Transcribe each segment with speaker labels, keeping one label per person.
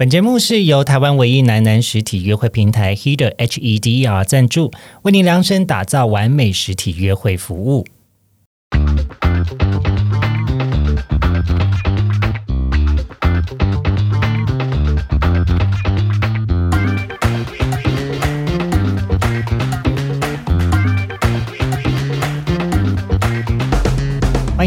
Speaker 1: 本节目是由台湾唯一男男实体约会平台 Heder HEDR 赞助，为您量身打造完美实体约会服务。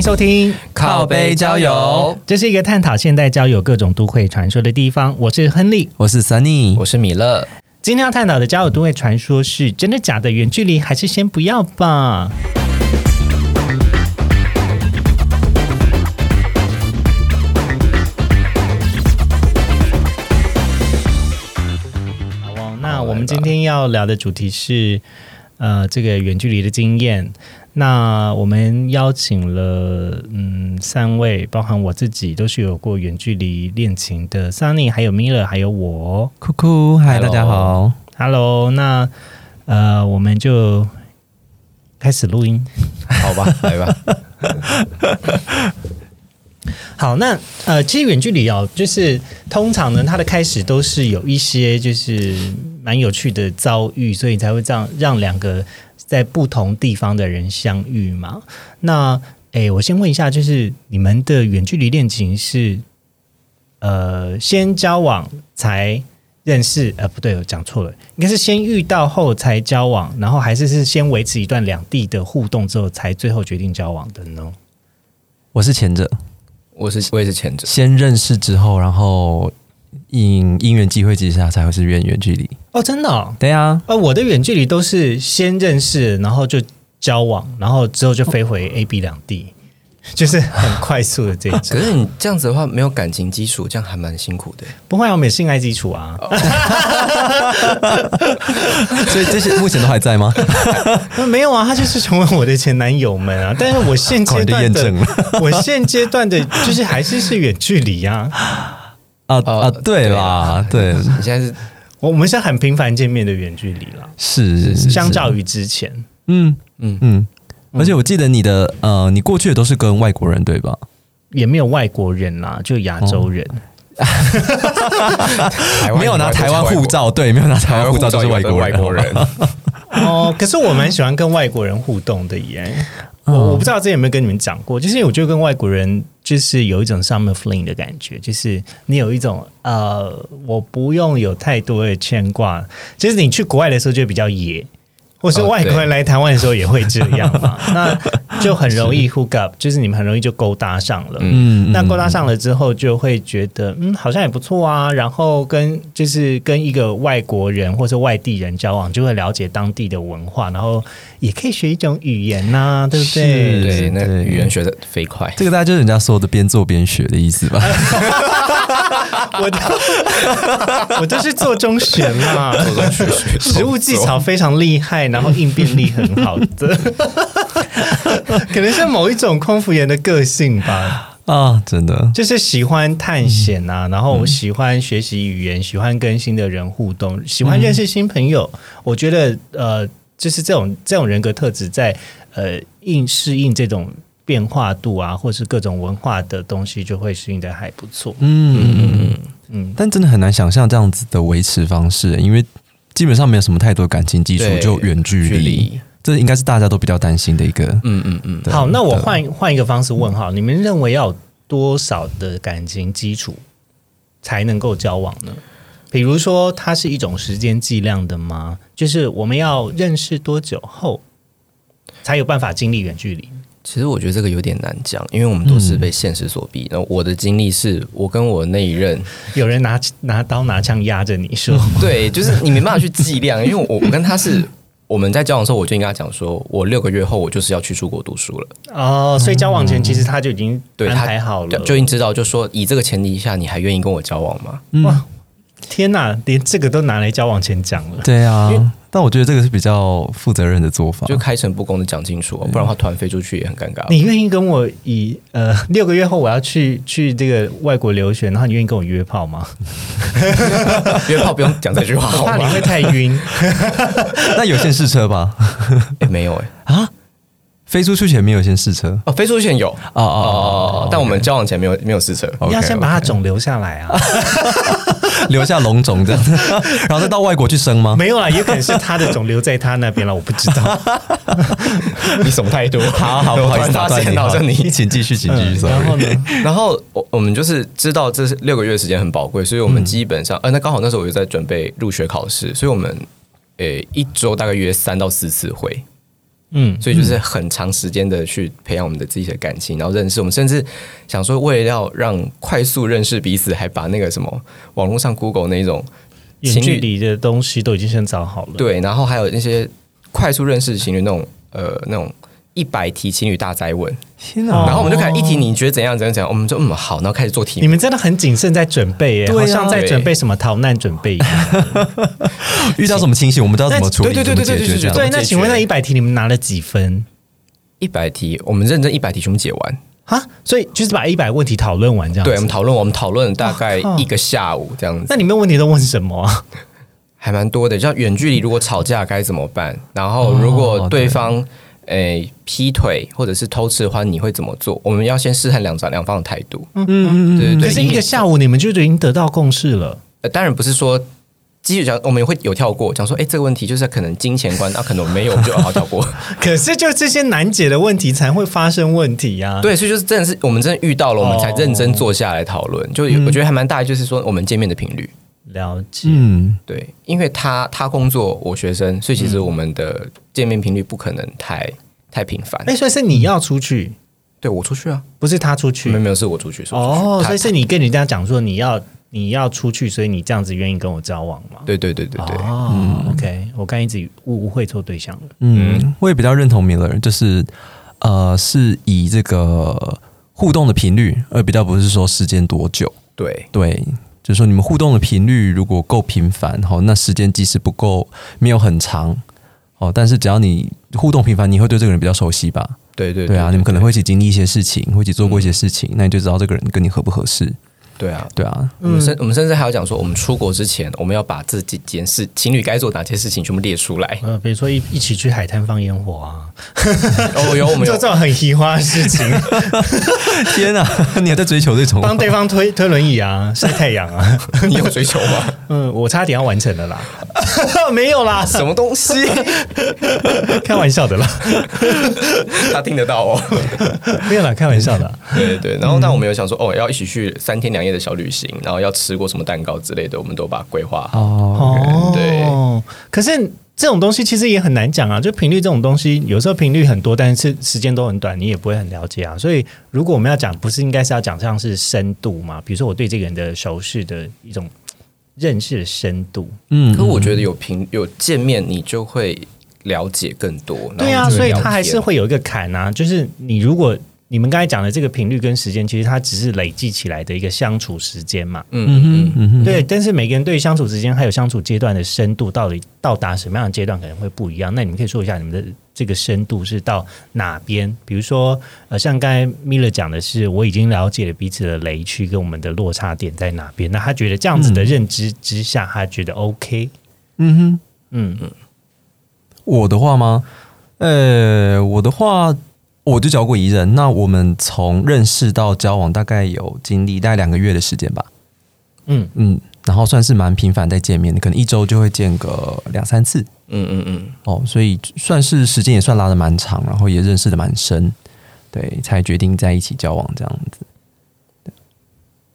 Speaker 1: 收听
Speaker 2: 靠背交友，
Speaker 1: 这是一个探讨现代交友各种都会传说的地方。我是亨利，
Speaker 2: 我是 Sunny，
Speaker 3: 我是米勒。
Speaker 1: 今天要探讨的交友都会传说是真的假的？远距离还是先不要吧。好哦，那我们今天要聊的主题是呃，这个远距离的经验。那我们邀请了嗯三位，包含我自己都是有过远距离恋情的 Sunny，还有 Miller，还有我
Speaker 2: 酷酷，嗨，大家好
Speaker 1: ，Hello。那呃，我们就开始录音，
Speaker 3: 好吧，来吧。
Speaker 1: 好，那呃，其实远距离哦，就是通常呢，它的开始都是有一些就是蛮有趣的遭遇，所以才会这样让两个。在不同地方的人相遇嘛？那诶，我先问一下，就是你们的远距离恋情是呃先交往才认识？呃，不对，我讲错了，应该是先遇到后才交往，然后还是是先维持一段两地的互动之后，才最后决定交往的呢？
Speaker 2: 我是前者，
Speaker 3: 我是我也是前者，
Speaker 2: 先认识之后，然后。因因缘机会之下才会是远远距离
Speaker 1: 哦，真的？
Speaker 2: 对呀，
Speaker 1: 呃，我的远距离都是先认识，然后就交往，然后之后就飞回 A、B 两地，就是很快速的这种。
Speaker 3: 可是你这样子的话，没有感情基础，这样还蛮辛苦的。
Speaker 1: 不会，我们有性爱基础啊。
Speaker 2: 所以这些目前都还在吗？
Speaker 1: 没有啊，他就是成为我的前男友们啊。但是我现阶段的，我现阶段的，就是还是是远距离呀。
Speaker 2: 啊啊，对啦，对，
Speaker 3: 你现在是，
Speaker 1: 我我们现在很频繁见面的远距离了，
Speaker 2: 是是
Speaker 1: 相较于之前，
Speaker 2: 嗯嗯。嗯，而且我记得你的呃，你过去的都是跟外国人对吧？
Speaker 1: 也没有外国人啦，就亚洲人，
Speaker 2: 没有拿台湾护照，对，没有拿台湾护照就是外国
Speaker 3: 外国人。
Speaker 1: 哦，可是我蛮喜欢跟外国人互动的耶。我我不知道之前有没有跟你们讲过，就是我觉得跟外国人就是有一种 summer fling 的感觉，就是你有一种呃，我不用有太多的牵挂，就是你去国外的时候就比较野。或是外国人来台湾的时候也会这样嘛，那就很容易 hook up，就是你们很容易就勾搭上了。嗯，那勾搭上了之后，就会觉得嗯，好像也不错啊。然后跟就是跟一个外国人或者外地人交往，就会了解当地的文化，然后也可以学一种语言呐，对不对？
Speaker 3: 对，那语言学的飞快。
Speaker 2: 这个大家就是人家说的边做边学的意思吧？
Speaker 1: 我我就是做中学嘛，做中学食物技巧非常厉害。然后应变力很好的，可能是某一种空服员的个性吧。
Speaker 2: 啊，真的
Speaker 1: 就是喜欢探险啊，然后喜欢学习语言，喜欢跟新的人互动，喜欢认识新朋友。我觉得呃，就是这种这种人格特质，在呃应适应这种变化度啊，或是各种文化的东西，就会适应的还不错。嗯嗯
Speaker 2: 嗯嗯，但真的很难想象这样子的维持方式，因为。基本上没有什么太多感情基础，就远距离，这应该是大家都比较担心的一个。嗯
Speaker 1: 嗯嗯。好，那我换换一个方式问哈，你们认为要多少的感情基础才能够交往呢？比如说，它是一种时间计量的吗？就是我们要认识多久后才有办法经历远距离？
Speaker 3: 其实我觉得这个有点难讲，因为我们都是被现实所逼。我的经历是我跟我那一任，
Speaker 1: 有人拿拿刀拿枪压着你说，
Speaker 3: 对，就是你没办法去计量，因为我我跟他是我们在交往的时候，我就应该讲说，我六个月后我就是要去出国读书了。
Speaker 1: 哦，所以交往前其实他就已经安排好了，
Speaker 3: 就已经知道，就说以这个前提下，你还愿意跟我交往吗？哇！
Speaker 1: 天哪，连这个都拿来交往前讲了。
Speaker 2: 对啊，但我觉得这个是比较负责任的做法，
Speaker 3: 就开诚布公的讲清楚，不然的话团飞出去也很尴尬。
Speaker 1: 你愿意跟我以呃六个月后我要去去这个外国留学，然后你愿意跟我约炮吗？
Speaker 3: 约炮不用讲这句话，
Speaker 1: 我怕你会太晕。
Speaker 2: 那有先试车吧？
Speaker 3: 没有哎啊。
Speaker 2: 飞出去前没有先试车
Speaker 3: 哦，飞出去前有哦哦，但我们交往前没有没有试车。
Speaker 1: 你要先把它肿留下来啊，
Speaker 2: 留下龙种这样，然后再到外国去生吗？
Speaker 1: 没有啦，也可能是他的种留在他那边了，我不知道。
Speaker 3: 你什么态度？
Speaker 2: 好好，不好意思打断你，
Speaker 3: 好像你，
Speaker 2: 请继续，请继续说。
Speaker 1: 然后呢？
Speaker 3: 然后我我们就是知道这是六个月时间很宝贵，所以我们基本上，呃，那刚好那时候我就在准备入学考试，所以我们呃一周大概约三到四次会。嗯，所以就是很长时间的去培养我们的自己的感情，然后认识我们，甚至想说，为了要让快速认识彼此，还把那个什么网络上 Google 那种
Speaker 1: 远距离的东西都已经先找好了。
Speaker 3: 对，然后还有那些快速认识情侣那种呃那种。一百题情侣大灾问，
Speaker 2: 天哪！
Speaker 3: 然后我们就开始一题，你觉得怎样？怎样？怎样？我们就嗯好，然后开始做题。
Speaker 1: 你们真的很谨慎在准备耶，好像在准备什么逃难准备。
Speaker 2: 遇到什么情形，我们都要怎么处理，
Speaker 3: 对对对对
Speaker 2: 对对。
Speaker 1: 对，那请问那一百题你们拿了几分？
Speaker 3: 一百题，我们认真一百题全部解完
Speaker 1: 啊！所以就是把一百问题讨论完这样。
Speaker 3: 对，我们讨论，我们讨论大概一个下午这样子。
Speaker 1: 那你们问题都问什么？
Speaker 3: 还蛮多的，像远距离如果吵架该怎么办？然后如果对方。诶，劈腿或者是偷吃的话，你会怎么做？我们要先试探两方两方的态度。嗯
Speaker 1: 嗯嗯，对对对。可是一个下午，你们就已经得到共识了。
Speaker 3: 呃，当然不是说，基本上我们会有跳过，讲说，哎，这个问题就是可能金钱观，那可能没有，我们就好跳过。
Speaker 1: 可是就这些难解的问题才会发生问题呀。
Speaker 3: 对，所以就是真的是我们真的遇到了，我们才认真坐下来讨论。就我觉得还蛮大，就是说我们见面的频率。
Speaker 1: 了解。嗯，
Speaker 3: 对，因为他他工作，我学生，所以其实我们的见面频率不可能太。太频繁，
Speaker 1: 哎，所以是你要出去，
Speaker 3: 对我出去啊，
Speaker 1: 不是他出去，
Speaker 3: 没有没有是我出去，
Speaker 1: 哦，所以是你跟人家讲说你要你要出去，所以你这样子愿意跟我交往吗？
Speaker 3: 对对对对对，
Speaker 1: 哦，OK，我刚一直误误会错对象了，
Speaker 2: 嗯，我也比较认同 Miller，就是呃，是以这个互动的频率，而比较不是说时间多久，
Speaker 3: 对。
Speaker 2: 对，就是说你们互动的频率如果够频繁，好，那时间即使不够，没有很长。哦，但是只要你互动频繁，你会对这个人比较熟悉吧？
Speaker 3: 对对
Speaker 2: 对啊，你们可能会一起经历一些事情，会一起做过一些事情，那你就知道这个人跟你合不合适。
Speaker 3: 对啊，
Speaker 2: 对啊，
Speaker 3: 我们甚我们甚至还要讲说，我们出国之前，我们要把这几件事情侣该做哪些事情全部列出来。
Speaker 1: 呃，比如说一一起去海滩放烟火啊，
Speaker 3: 哦，有我们
Speaker 1: 做这种很奇花的事情。
Speaker 2: 天啊，你还在追求这种？
Speaker 1: 帮对方推推轮椅啊，晒太阳啊，
Speaker 3: 你有追求吗？
Speaker 1: 嗯，我差点要完成了啦，没有啦，
Speaker 3: 什么东西？
Speaker 1: 开玩笑的啦，
Speaker 3: 他听得到哦，
Speaker 1: 没有啦，开玩笑的。
Speaker 3: 对对，然后但我们有想说，哦，要一起去三天两夜的小旅行，然后要吃过什么蛋糕之类的，我们都把它规划好。哦，对。
Speaker 1: 可是这种东西其实也很难讲啊，就频率这种东西，有时候频率很多，但是时间都很短，你也不会很了解啊。所以如果我们要讲，不是应该是要讲像是深度嘛？比如说我对这个人的熟识的一种认识的深度。
Speaker 3: 嗯，可我觉得有频有见面，你就会了解更多。
Speaker 1: 对啊，所以他还是会有一个坎啊，就是你如果。你们刚才讲的这个频率跟时间，其实它只是累计起来的一个相处时间嘛。嗯嗯嗯，对。但是每个人对相处时间还有相处阶段的深度，到底到达什么样的阶段可能会不一样。那你们可以说一下你们的这个深度是到哪边？比如说，呃，像刚才米勒讲的是，我已经了解了彼此的雷区跟我们的落差点在哪边。那他觉得这样子的认知之下，他觉得 OK。嗯哼，
Speaker 2: 嗯嗯。我的话吗？呃，我的话。我就交过一任，那我们从认识到交往大概有经历大概两个月的时间吧。嗯嗯，然后算是蛮频繁在见面的，可能一周就会见个两三次。嗯嗯嗯，哦，所以算是时间也算拉的蛮长，然后也认识的蛮深，对，才决定在一起交往这样子。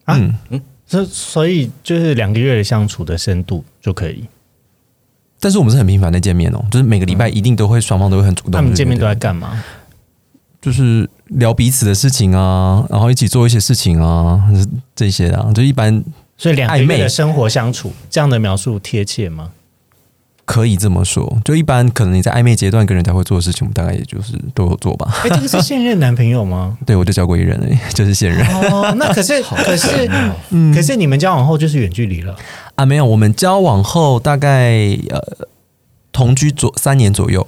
Speaker 1: 嗯嗯，所所以就是两个月的相处的深度就可以。
Speaker 2: 但是我们是很频繁的见面哦，就是每个礼拜一定都会双方都会很主动。他
Speaker 1: 们见面都在干嘛？
Speaker 2: 就是聊彼此的事情啊，然后一起做一些事情啊，这些啊，就一般。
Speaker 1: 所以两个月的生活相处，这样的描述贴切吗？
Speaker 2: 可以这么说，就一般可能你在暧昧阶段跟人家会做的事情，我们大概也就是都有做吧。
Speaker 1: 哎，这个是现任男朋友吗？
Speaker 2: 对，我就交过一人已，就是现任。
Speaker 1: 哦，那可是 可是，可是你们交往后就是远距离了
Speaker 2: 啊？没有，我们交往后大概呃同居左三年左右。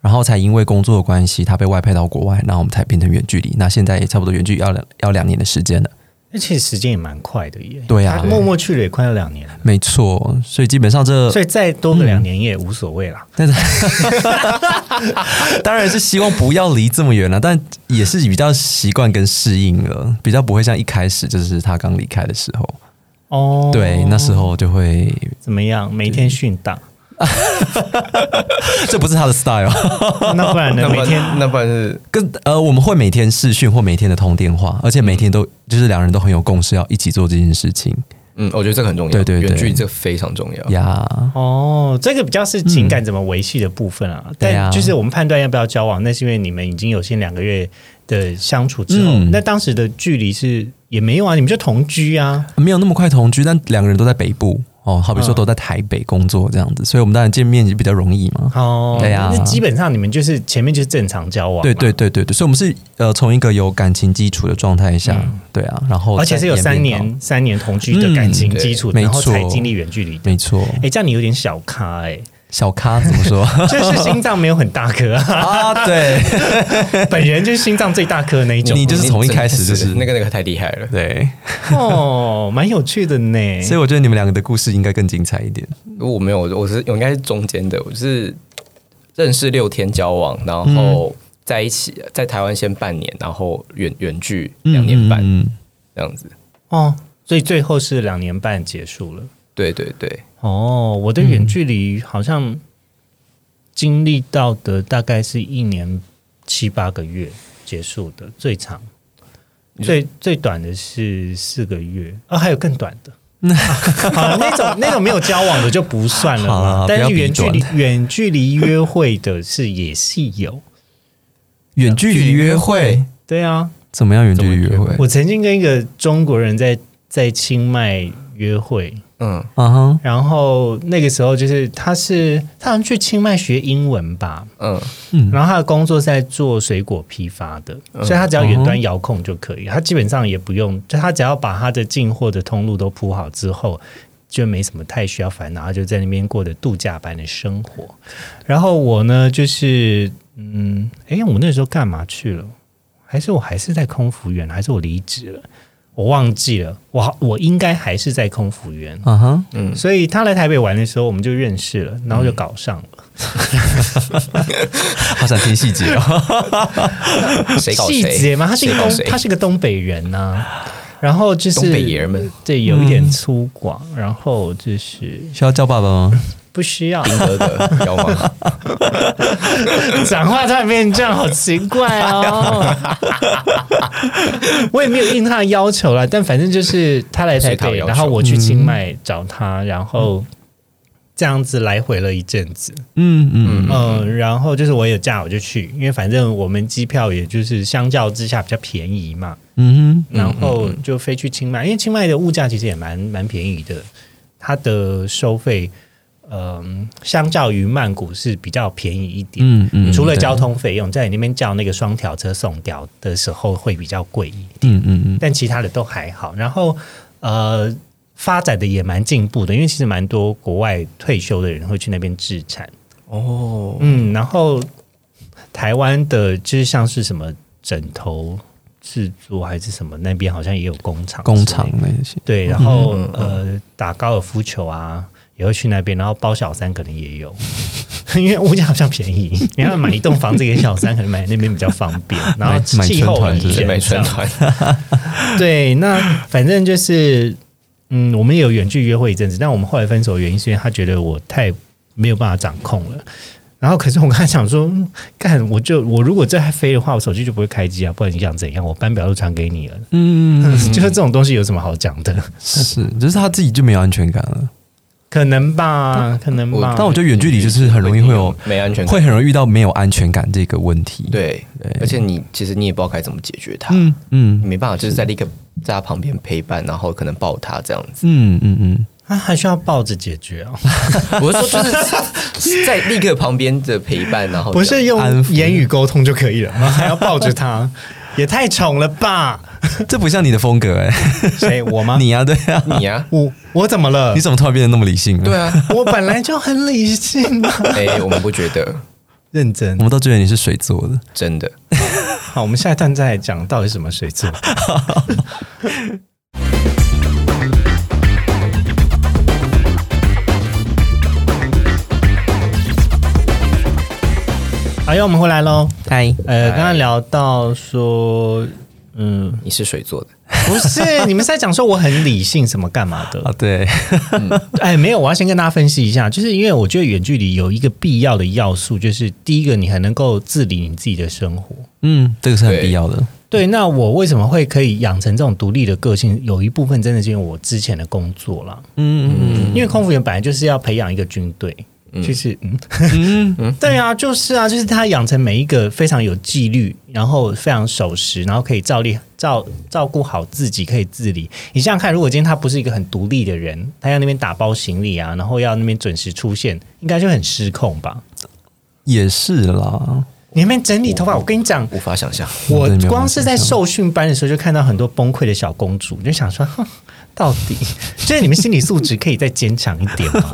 Speaker 2: 然后才因为工作的关系，他被外派到国外，然后我们才变成远距离。那现在也差不多远距离要两要两年的时间了。
Speaker 1: 那其实时间也蛮快的耶。
Speaker 2: 对啊，
Speaker 1: 默默去了也快要两年了。
Speaker 2: 没错，所以基本上这
Speaker 1: 所以再多个两年也无所谓啦。但是
Speaker 2: 当然是希望不要离这么远了，但也是比较习惯跟适应了，比较不会像一开始就是他刚离开的时候。
Speaker 1: 哦，
Speaker 2: 对，那时候就会
Speaker 1: 怎么样？每天训打，
Speaker 2: 这不是他的 style，
Speaker 1: 那不然呢？每天
Speaker 3: 那不然是
Speaker 2: 跟呃我们会每天视讯或每天的通电话，而且每天都就是两人都很有共识，要一起做这件事情
Speaker 3: 嗯，我觉得这个很重要，
Speaker 2: 对对对
Speaker 3: 远距离这个非常重要。
Speaker 2: 呀。
Speaker 1: 哦，这个比较是情感怎么维系的部分啊。
Speaker 2: 对啊
Speaker 1: 但就是我们判断要不要交往，那是因为你们已经有先两个月的相处之后，
Speaker 2: 嗯
Speaker 1: 那当时的距离是也没有啊，你们就同居啊。
Speaker 2: 没有那么快同居，但两个人都在北部哦，好比说都在台北工作这样子，所以我们当然见面也比较容易嘛。
Speaker 1: 哦，
Speaker 2: 对啊
Speaker 1: 那基本上你们就是前面就是正常交往，
Speaker 2: 对对。对对对，所以我们是呃从一个有感情基础的状态下，对啊，然后
Speaker 1: 而且是有三年三年同居的感情基础，然后才经历远距离。
Speaker 2: 没错，
Speaker 1: 哎，这样你有点小咖哎、
Speaker 2: 小咖怎么说
Speaker 1: 就是心脏没有很大颗啊，
Speaker 2: 啊？对
Speaker 1: 本人就是心脏最大颗的那一种。
Speaker 2: 你就是从一开始就是
Speaker 3: 那个那个太厉害了。
Speaker 2: 对，
Speaker 1: 哦，蛮有趣的呢。
Speaker 2: 所以我觉得你们两个的故事应该更精彩一点。
Speaker 3: 我没有，我是我应该是中间的，我是认识六天交往，然后在一起，在台湾先半年，然后远远距两年半
Speaker 2: 嗯，嗯
Speaker 3: 这样子。
Speaker 1: 哦，所以最后是两年半结束了。
Speaker 3: 对对对，
Speaker 1: 哦，我的远距离好像经历到的大概是一年七八个月结束的，最长。最最短的是四个月，啊，还有更短的。好，那种那种没有交往的就不算了但是远距离
Speaker 2: 短
Speaker 1: 远距离约会的是也是有，
Speaker 2: 远距离约会？
Speaker 1: 对啊，
Speaker 2: 怎么样？远距离约会？
Speaker 1: 我曾经跟一个中国人在在清迈约会，
Speaker 3: 嗯，
Speaker 2: 啊哈，
Speaker 1: 然后那个时候就是他是他好像去清迈学英文吧，
Speaker 3: 嗯
Speaker 2: 嗯
Speaker 1: 然后他的工作是在做水果批发的，所以他只要远端遥控就可以，他基本上也不用，就他只要把他的进货的通路都铺好之后。就没什么太需要烦恼，他就在那边过着度假般的生活。然后我呢，就是嗯，诶，我那时候干嘛去了？还是我还是在空服员？还是我离职了？我忘记了。我我应该还是在空服员。
Speaker 2: 啊哈，
Speaker 1: 所以他来台北玩的时候，我们就认识了，然后就搞上了。
Speaker 2: 好想听细节哦。
Speaker 3: 谁搞谁？
Speaker 1: 细节吗，他是一个东，他是个东北人呐、然后就是
Speaker 3: 东北爷们，
Speaker 1: 对，有一点粗犷，然后就是
Speaker 2: 需要叫爸爸吗？
Speaker 1: 不需要。
Speaker 3: 兵哥的要吗？
Speaker 1: 讲话突然变成这样，好奇怪哦。我也没有应他的要求啦，但反正就是他来台北，然后我去清迈找他，然后这样子来回了一阵子。
Speaker 2: 嗯嗯。
Speaker 1: 嗯，然后就是我有假我就去，因为反正我们机票也就是相较之下比较便宜嘛，
Speaker 2: 嗯哼
Speaker 1: 然后就飞去清迈，因为清迈的物价其实也蛮蛮便宜的，它的收费，嗯、相较于曼谷是比较便宜一点。
Speaker 2: 嗯嗯
Speaker 1: 除了交通费用，在你那边叫那个双条车送掉的时候会比较贵一点，
Speaker 2: 嗯嗯嗯
Speaker 1: 但其他的都还好。然后呃，发展的也蛮进步的，因为其实蛮多国外退休的人会去那边置产。
Speaker 3: 哦，
Speaker 1: 嗯，然后台湾的就是像是什么枕头制作还是什么，那边好像也有工厂
Speaker 2: 工厂那些，
Speaker 1: 对，然后、呃打高尔夫球啊。也会去那边，然后包小三可能也有，因为物价好像便宜。你要买一栋房子给小三，可能买那边比较方便。然后
Speaker 2: 买
Speaker 1: 气候很
Speaker 2: 买春团之类的
Speaker 1: 炎
Speaker 3: 买春
Speaker 1: 这样
Speaker 3: 团，
Speaker 1: 对，那反正就是，嗯，我们也有远距约会一阵子，但我们后来分手的原因是因为他觉得我太没有办法掌控了。然后，可是我刚才想说，嗯干，我就我如果这还飞的话，我手机就不会开机啊，不然你想怎样？我班表都传给你了，
Speaker 2: 嗯，
Speaker 1: 就是这种东西有什么好讲的？
Speaker 2: 是，就是他自己就没有安全感了。
Speaker 1: 可能吧，可能吧。
Speaker 2: 但我觉得远距离就是很容易会有，
Speaker 3: 没安全感，
Speaker 2: 会很容易遇到没有安全感这个问题。，
Speaker 3: 对，而且你其实你也不知道该怎么解决它，
Speaker 2: 嗯嗯。
Speaker 3: 你没办法就是在立刻在他旁边陪伴，然后可能抱他这样子。
Speaker 2: 嗯嗯嗯，
Speaker 1: 他还需要抱着解决哦，
Speaker 3: 我是说，就是在立刻旁边的陪伴，然后
Speaker 1: 不是用言语沟通就可以了，然后还要抱着他，也太宠了吧？
Speaker 2: 这不像你的风格哎。
Speaker 1: 谁我吗？
Speaker 2: 你啊，对啊，
Speaker 3: 你呀、
Speaker 1: 我我怎么了
Speaker 2: 你？怎么突然变得那么理性了？
Speaker 3: 对，啊，
Speaker 1: 我本来就很理性啊，
Speaker 3: 哎、我们不觉得，
Speaker 1: 认真
Speaker 2: 我。们都觉得你是水做的。
Speaker 3: 真的。
Speaker 1: 好，我们下一段再来讲到底是什么水做。好，又我们回来喽。
Speaker 2: 嗨，
Speaker 1: 呃，
Speaker 3: 嗨
Speaker 1: 刚刚聊到说，嗯，
Speaker 3: 你是水做的，
Speaker 1: 不是，你们是在讲说我很理性什么干嘛的
Speaker 2: 啊？对，
Speaker 1: 哎，没有，我要先跟大家分析一下，就是因为我觉得远距离有一个必要的要素，就是第一个，你还能够自理你自己的生活。
Speaker 2: 嗯，这个是很必要的。
Speaker 1: 对，那我为什么会可以养成这种独立的个性？有一部分真的是因为我之前的工作了。嗯嗯嗯，因为空服员本来就是要培养一个军队。就是嗯嗯 对啊，就是啊，就是他养成每一个非常有纪律，然后非常守时，然后可以照例照照顾好自己，可以自理。你想想看，如果今天他不是一个很独立的人，他要那边打包行李啊，然后要那边准时出现，应该就很失控吧？
Speaker 2: 也是啦，
Speaker 1: 你那边整理头发，我跟你讲，
Speaker 3: 无法想象。
Speaker 1: 我光是在受训班的时候就看到很多崩溃的小公主，就想说。到底 就是你们心理素质可以再坚强一点吗？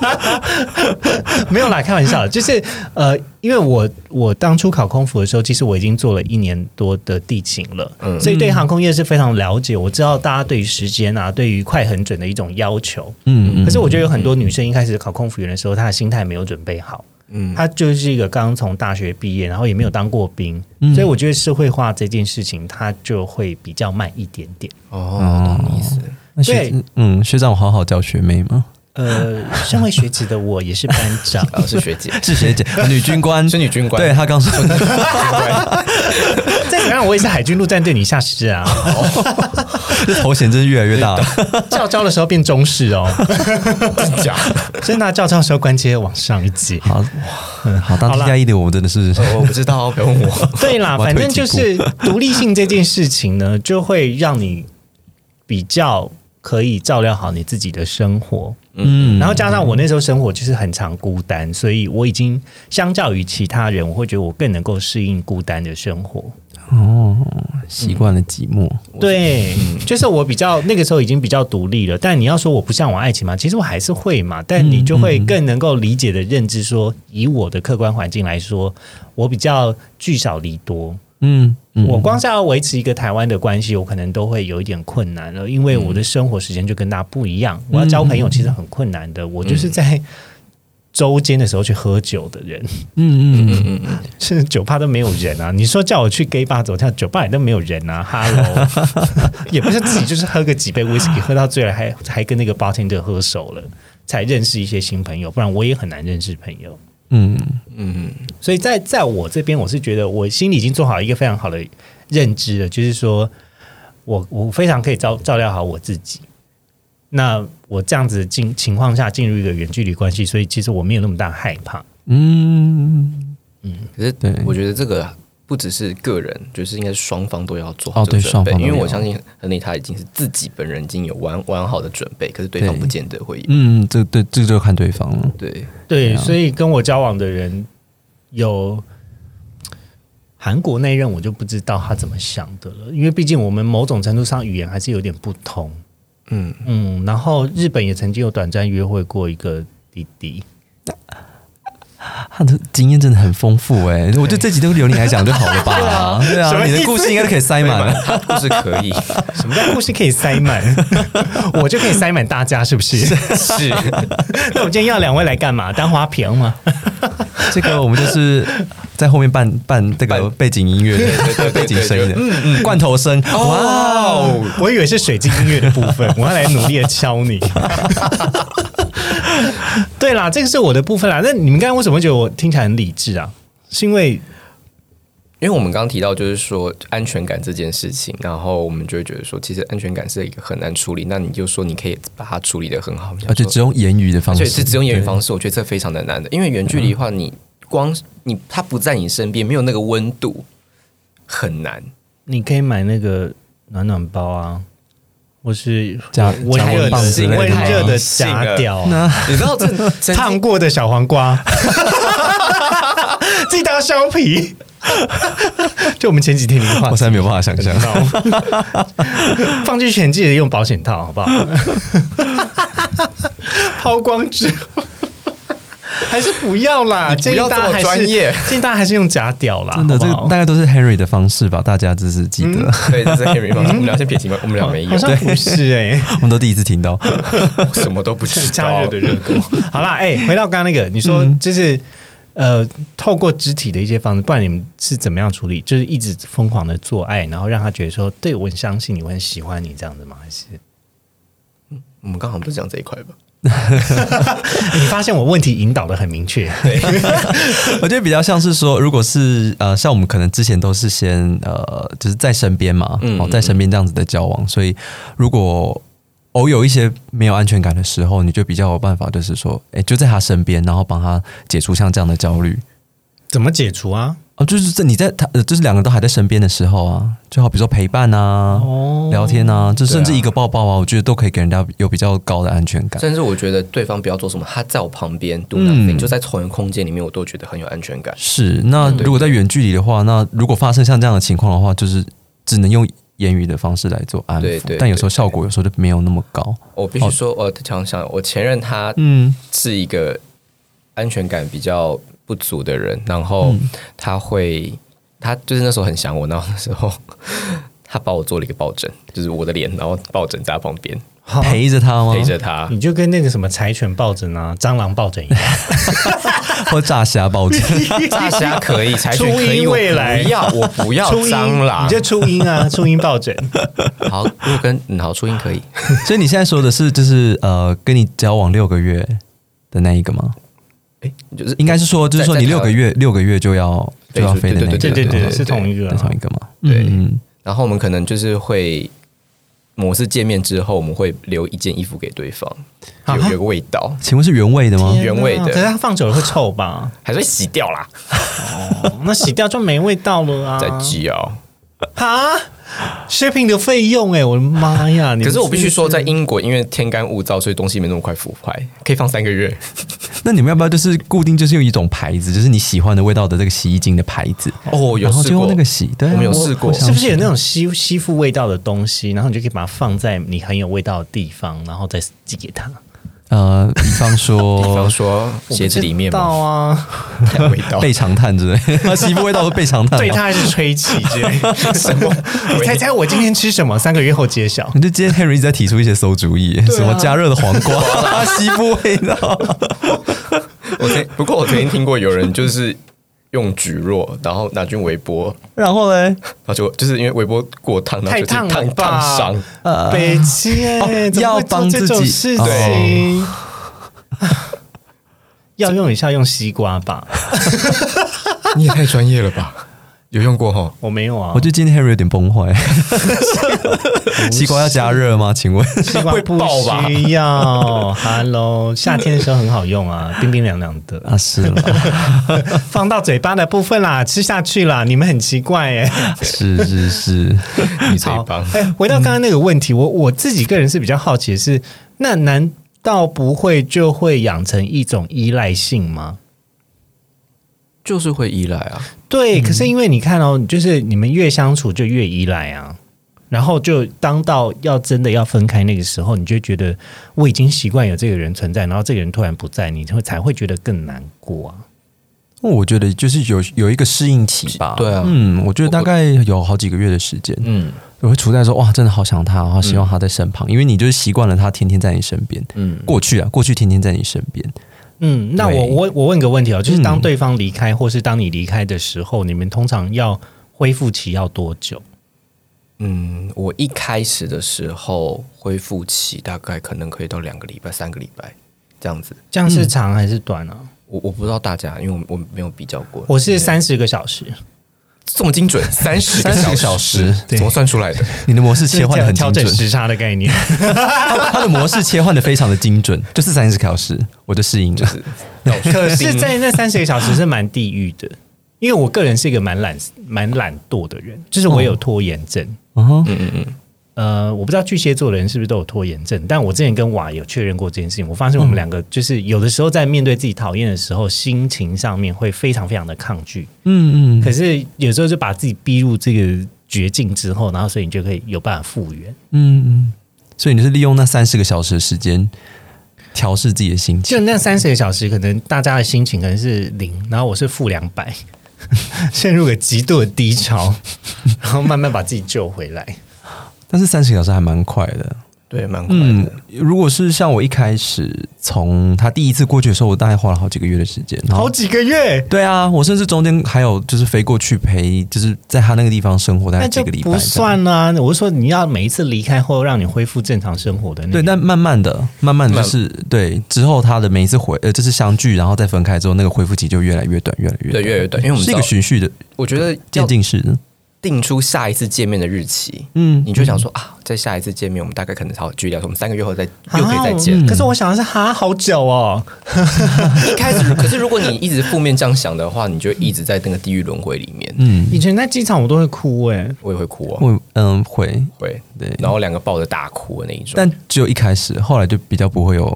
Speaker 1: 没有啦，开玩笑。就是呃，因为我我当初考空服的时候，其实我已经做了一年多的地勤了，嗯，所以对航空业是非常了解。我知道大家对于时间啊，对于快很准的一种要求，嗯，可是我觉得有很多女生一开始考空服员的时候，她的心态没有准备好。嗯，他就是一个刚从大学毕业，然后也没有当过兵，所以我觉得社会化这件事情，他就会比较慢一点点。
Speaker 3: 哦，懂意思。
Speaker 2: 对，嗯，学长，我好好教学妹吗？
Speaker 1: 呃，身为学姐的我也是班长，
Speaker 3: 是学姐，
Speaker 2: 是学姐，女军官，
Speaker 3: 是女军官。
Speaker 2: 对他刚说，
Speaker 1: 再怎样，我也是海军陆战队女下士啊。
Speaker 2: 这头衔真是越来越大。
Speaker 1: 教招的时候变中式哦，
Speaker 3: 真假？
Speaker 1: 真的，教招的时候关阶往上一级。
Speaker 2: 好，好，当 T 加一的我真的是，
Speaker 3: 我不知道，不要问我。
Speaker 1: 对啦，反正就是独立性这件事情呢，就会让你比较。可以照料好你自己的生活，嗯，然后加上我那时候生活就是很常孤单，所以我已经相较于其他人，我会觉得我更能够适应孤单的生活。
Speaker 2: 哦，习惯了寂寞，
Speaker 1: 对，就是我比较那个时候已经比较独立了。但你要说我不向往爱情嘛？其实我还是会嘛，但你就会更能够理解的认知说，以我的客观环境来说，我比较聚少离多。嗯，我光是要维持一个台湾的关系，我可能都会有一点困难了，因为我的生活时间就跟大家不一样。我要交朋友其实很困难的，我就是在周间的时候去喝酒的人。嗯嗯嗯嗯，甚至酒吧都没有人啊！你说叫我去 gay 吧走跳，酒吧也都没有人啊。Hello，也不是自己就是喝个几杯 whisky，喝到醉了还还跟那个 bartender 喝熟了，才认识一些新朋友，不然我也很难认识朋友。嗯嗯，所以在在我这边，我是觉得我心里已经做好一个非常好的认知了，就是说我我非常可以照照料好我自己。那我这样子进情况下进入一个远距离关系，所以其实我没有那么大害怕。
Speaker 3: 嗯嗯，可是对我觉得这个。不只是个人，就是应该是双方都要做好这个准备，因为我相信亨利他已经是自己本人已经有完完好的准备，可是对方不见得会。
Speaker 2: 嗯，这对这就看对方了。
Speaker 3: 对
Speaker 1: 对，所以跟我交往的人有韩国那任，我就不知道他怎么想的了，因为毕竟我们某种程度上语言还是有点不同。嗯嗯，然后日本也曾经有短暂约会过一个弟弟。
Speaker 2: 他的经验真的很丰富哎，我觉得这集都留你来讲就好了吧？对啊，你的故事应该都可以塞满，
Speaker 3: 故事可以。
Speaker 1: 什么叫故事可以塞满？我就可以塞满大家，是不是？
Speaker 3: 是。
Speaker 1: 那我今天要两位来干嘛？当花瓶吗？
Speaker 2: 这个我们就是在后面扮扮这个背景音乐，背景声音的，嗯嗯，罐头声。哇
Speaker 1: 哦，我以为是水晶音乐的部分，我要来努力的敲你。对啦，这个是我的部分啦。那你们刚刚为什么觉得我听起来很理智啊？是因为，
Speaker 3: 因为我们刚刚提到就是说安全感这件事情，然后我们就会觉得说，其实安全感是一个很难处理。那你就说你可以把它处理的很好，
Speaker 2: 而且只用言语的方式，
Speaker 3: 是只用言语方式，我觉得这非常的难的。因为远距离的话，你光你他不在你身边，没有那个温度，很难。
Speaker 1: 你可以买那个暖暖包啊。我是
Speaker 2: 加
Speaker 1: 温热的温热的假屌，
Speaker 3: 你知道这
Speaker 1: 烫过的小黄瓜，记得要削皮。就我们前几天的话，
Speaker 2: 我实在没有办法想象。
Speaker 1: 放进去记得用保险套，好不好？抛光之后。还是不要啦，
Speaker 3: 建议大家还是。
Speaker 1: 建议大家还是用假屌啦，
Speaker 2: 真的，这个大概都是 Henry 的方式吧？大家只是记得，
Speaker 3: 对，这是 Henry 方式。我们俩先撇清吧，我们俩没有，
Speaker 1: 好像不是哎，
Speaker 2: 我们都第一次听到，
Speaker 3: 什么都不是
Speaker 1: 加热的热度。好啦，哎，回到刚刚那个，你说就是呃，透过肢体的一些方式，不然你们是怎么样处理？就是一直疯狂的做爱，然后让他觉得说，对我很相信你，我很喜欢你这样子吗？还是
Speaker 3: 我们刚好不是讲这一块吧？
Speaker 1: 你发现我问题引导的很明确？
Speaker 2: 我觉得比较像是说，如果是呃，像我们可能之前都是先呃，就是在身边嘛，哦，在身边这样子的交往，所以如果偶有一些没有安全感的时候，你就比较有办法，就是说，哎，就在他身边，然后帮他解除像这样的焦虑。
Speaker 1: 怎么解除啊？
Speaker 2: 哦，就是在你在他，就是两个都还在身边的时候啊，就好比如说陪伴啊，聊天啊，就甚至一个抱抱啊，我觉得都可以给人家有比较高的安全感。
Speaker 3: 甚至我觉得对方不要做什么，他在我旁边，do nothing，就在同一个空间里面，我都觉得很有安全感。
Speaker 2: 是，那如果在远距离的话，那如果发生像这样的情况的话，就是只能用言语的方式来做安抚，但有时候效果有时候就没有那么高。
Speaker 3: 我必须说，我想想，我前任他嗯是一个安全感比较。不足的人，然后他会，他就是那时候很想我，然后那时候他把我做了一个抱枕，就是我的脸，然后抱枕在他旁边。
Speaker 2: 陪着他吗？
Speaker 3: 陪着他，
Speaker 1: 你就跟那个什么柴犬抱枕啊、蟑螂抱枕一样，
Speaker 2: 或炸虾抱枕，
Speaker 3: 炸虾可以，柴犬可以，
Speaker 1: 未来
Speaker 3: 不要，我不要蟑螂，
Speaker 1: 你就初音啊，初音抱枕，
Speaker 3: 好，如果跟嗯好初音可以，
Speaker 2: 所以你现在说的是就是呃，跟你交往六个月的那一个吗？
Speaker 3: 哎，就是
Speaker 2: 应该是说，就是说你六个月六个月就要就要飞的那个，
Speaker 1: 对对对，是同一个
Speaker 2: 同一个嘛？
Speaker 3: 对。然后我们可能就是会某次见面之后，我们会留一件衣服给对方，有有个味道。
Speaker 2: 请问是原味的吗？
Speaker 3: 原味的，可
Speaker 1: 是它放久了会臭吧？
Speaker 3: 还是洗掉啦？
Speaker 1: 哦，那洗掉就没味道了啊！
Speaker 3: 再挤啊！
Speaker 1: 啊！shipping 的费用哎，我的妈呀！
Speaker 3: 可是我必须说，在英国因为天干物燥，所以东西没那么快腐坏，可以放三个月。
Speaker 2: 那你们要不要就是固定就是用一种牌子，就是你喜欢的味道的这个洗衣精的牌子？
Speaker 3: 哦，有试过
Speaker 2: 那个洗，对，
Speaker 3: 我们有试过，
Speaker 1: 是不是有那种吸吸附味道的东西？然后你就可以把它放在你很有味道的地方，然后再寄给他。
Speaker 2: 呃，比方说，
Speaker 3: 比方说鞋子里面
Speaker 1: 啊，
Speaker 3: 味道，
Speaker 2: 背长炭之类，洗衣服味道是背长炭，
Speaker 1: 对他还是吹气之类。什么？你猜猜我今天吃什么？三个月后揭晓。
Speaker 2: 你就今天 Henry 在提出一些馊主意，什么加热的黄瓜，洗衣服味道。
Speaker 3: 我曾不过我曾经听过有人就是。用蒟蒻，然后拿去微波，
Speaker 2: 然后嘞，然
Speaker 3: 后就就是因为微波过烫，
Speaker 1: 太烫
Speaker 3: 烫烫伤，
Speaker 1: 北七
Speaker 2: 要帮自己。
Speaker 1: 事情，要用一下用西瓜吧，
Speaker 3: 你也太专业了吧。有用过哈？
Speaker 1: 我没有啊。
Speaker 2: 我觉得今天 Harry 有点崩坏。西瓜要加热吗？请问
Speaker 1: 西瓜不需要。Hello，夏天的时候很好用啊，冰冰凉凉的
Speaker 2: 啊。是了？
Speaker 1: 放到嘴巴的部分啦，吃下去啦。你们很奇怪哎。
Speaker 2: 是是是，
Speaker 3: 你最棒。
Speaker 1: 哎，回到刚刚那个问题，我我自己个人是比较好奇的是，那难道不会就会养成一种依赖性吗？
Speaker 3: 就是会依赖啊，
Speaker 1: 对。可是因为你看哦，就是你们越相处就越依赖啊，然后就当到要真的要分开那个时候，你就觉得我已经习惯有这个人存在，然后这个人突然不在，你会才会觉得更难过啊。
Speaker 2: 我觉得就是有有一个适应期吧，
Speaker 3: 对啊，
Speaker 2: 嗯，我觉得大概有好几个月的时间，嗯，我会处在说哇，真的好想他，好希望他在身旁，因为你就是习惯了他天天在你身边，嗯，过去啊，过去天天在你身边。
Speaker 1: 嗯，那我我我问个问题哦，就是当对方离开，或是当你离开的时候，你们通常要恢复期要多久？
Speaker 3: 嗯，我一开始的时候恢复期大概可能可以到两个礼拜、三个礼拜这样子。
Speaker 1: 这样是长还是短啊？
Speaker 3: 我我不知道大家，因为我我没有比较过。
Speaker 1: 我是三十个小时。
Speaker 3: 这么精准，三十个小时怎么算出来的？
Speaker 2: 你的模式切换的很精准，
Speaker 1: 时差的概念。
Speaker 2: 它的模式切换的非常的精准，就是三十个小时，我的适应就是。
Speaker 1: 可是，在那三十个小时是蛮地狱的，因为我个人是一个蛮懒、蛮懒惰的人，就是我有拖延症。嗯嗯嗯。呃，我不知道巨蟹座的人是不是都有拖延症，但我之前跟瓦有确认过这件事情，我发现我们两个就是有的时候在面对自己讨厌的时候，心情上面会非常非常的抗拒，嗯嗯，可是有时候就把自己逼入这个绝境之后，然后所以你就可以有办法复原，嗯
Speaker 2: 嗯，所以你是利用那三十个小时的时间调试自己的心情，
Speaker 1: 就那三十个小时，可能大家的心情可能是零，然后我是负两百，陷入个极度的低潮，然后慢慢把自己救回来。
Speaker 2: 但是三十小时还蛮快的，
Speaker 3: 对，蛮快的。
Speaker 2: 如果是像我一开始从他第一次过去的时候，我大概花了好几个月的时间，
Speaker 1: 好几个月，
Speaker 2: 对啊，我甚至中间还有就是飞过去陪，就是在他那个地方生活大概几个礼拜，
Speaker 1: 不算啊。我是说，你要每一次离开后，让你恢复正常生活的那
Speaker 2: 对，
Speaker 1: 个
Speaker 2: 但慢慢的、慢慢的就是对之后他的每一次回呃，就是相聚，然后再分开之后，那个恢复期就越来越短，越来越
Speaker 3: 对，越来越短，因为我们
Speaker 2: 是一个循序的
Speaker 3: 我觉得
Speaker 2: 渐进式的。
Speaker 3: 定出下一次见面的日期，
Speaker 2: 嗯
Speaker 3: 你就想说啊，在下一次见面，我们大概可能好距离我们三个月后再又可以再见。
Speaker 1: 啊可是我想的是，哈，好久哦。
Speaker 3: 一开始，可是如果你一直负面这样想的话，你就一直在那个地狱轮回里面。
Speaker 2: 嗯，
Speaker 1: 以前在机场我都会哭哎、
Speaker 3: 我也会哭啊，
Speaker 2: 我嗯会，
Speaker 3: 会
Speaker 2: 对
Speaker 3: 然后两个抱着大哭的那一种。
Speaker 2: 但只有一开始，后来就比较不会有。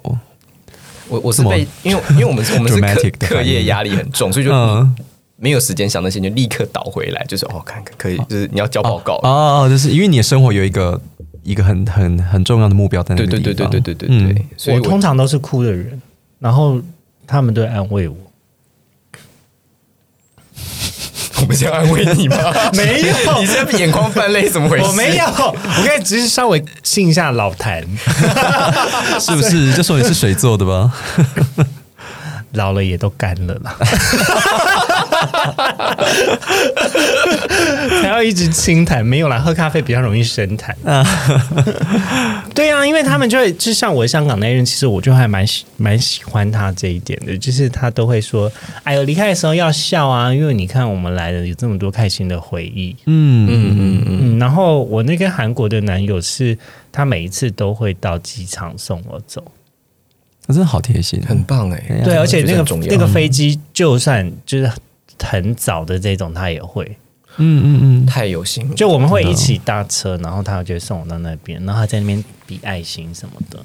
Speaker 3: 我我是被，因为因为我们我们是课课业压力很重，所以就
Speaker 2: 嗯
Speaker 3: 没有时间想那些，你就立刻倒回来，就是哦，看看可以，就是你要交报告。
Speaker 2: 哦，就是因为你的生活有一个一个很很很重要的目标在那
Speaker 3: 对
Speaker 2: 个地方。
Speaker 3: 对对对对对对对
Speaker 2: 嗯，
Speaker 3: 所以
Speaker 1: 我通常都是哭的人，然后他们都会安慰我。
Speaker 3: 我们先安慰你吗？
Speaker 1: 没有
Speaker 3: 你现在眼眶泛泪，怎么回事？
Speaker 1: 我没有，我刚才只是稍微信一下老谭，
Speaker 2: 是不是？就说你是水做的吧？
Speaker 1: 老了也都干了啦，才要一直清谈，没有啦，喝咖啡比较容易深谈。对啊，因为他们就会，就像我香港那任，其实我就还蛮喜蛮喜欢他这一点的，就是他都会说，哎呦，离开的时候要笑啊，因为你看我们来了有这么多开心的回忆。
Speaker 2: 嗯嗯
Speaker 3: 嗯嗯
Speaker 1: 然后我那个韩国的男友是，他每一次都会到机场送我走。
Speaker 2: 真的好贴心，
Speaker 3: 很棒哎、
Speaker 2: 对
Speaker 1: 而且那个那个飞机，就算就是很早的这种，他也会。
Speaker 2: 嗯嗯嗯，
Speaker 3: 太有心了。
Speaker 1: 就我们会一起搭车，然后他就会送我到那边，然后他在那边比爱心什么的。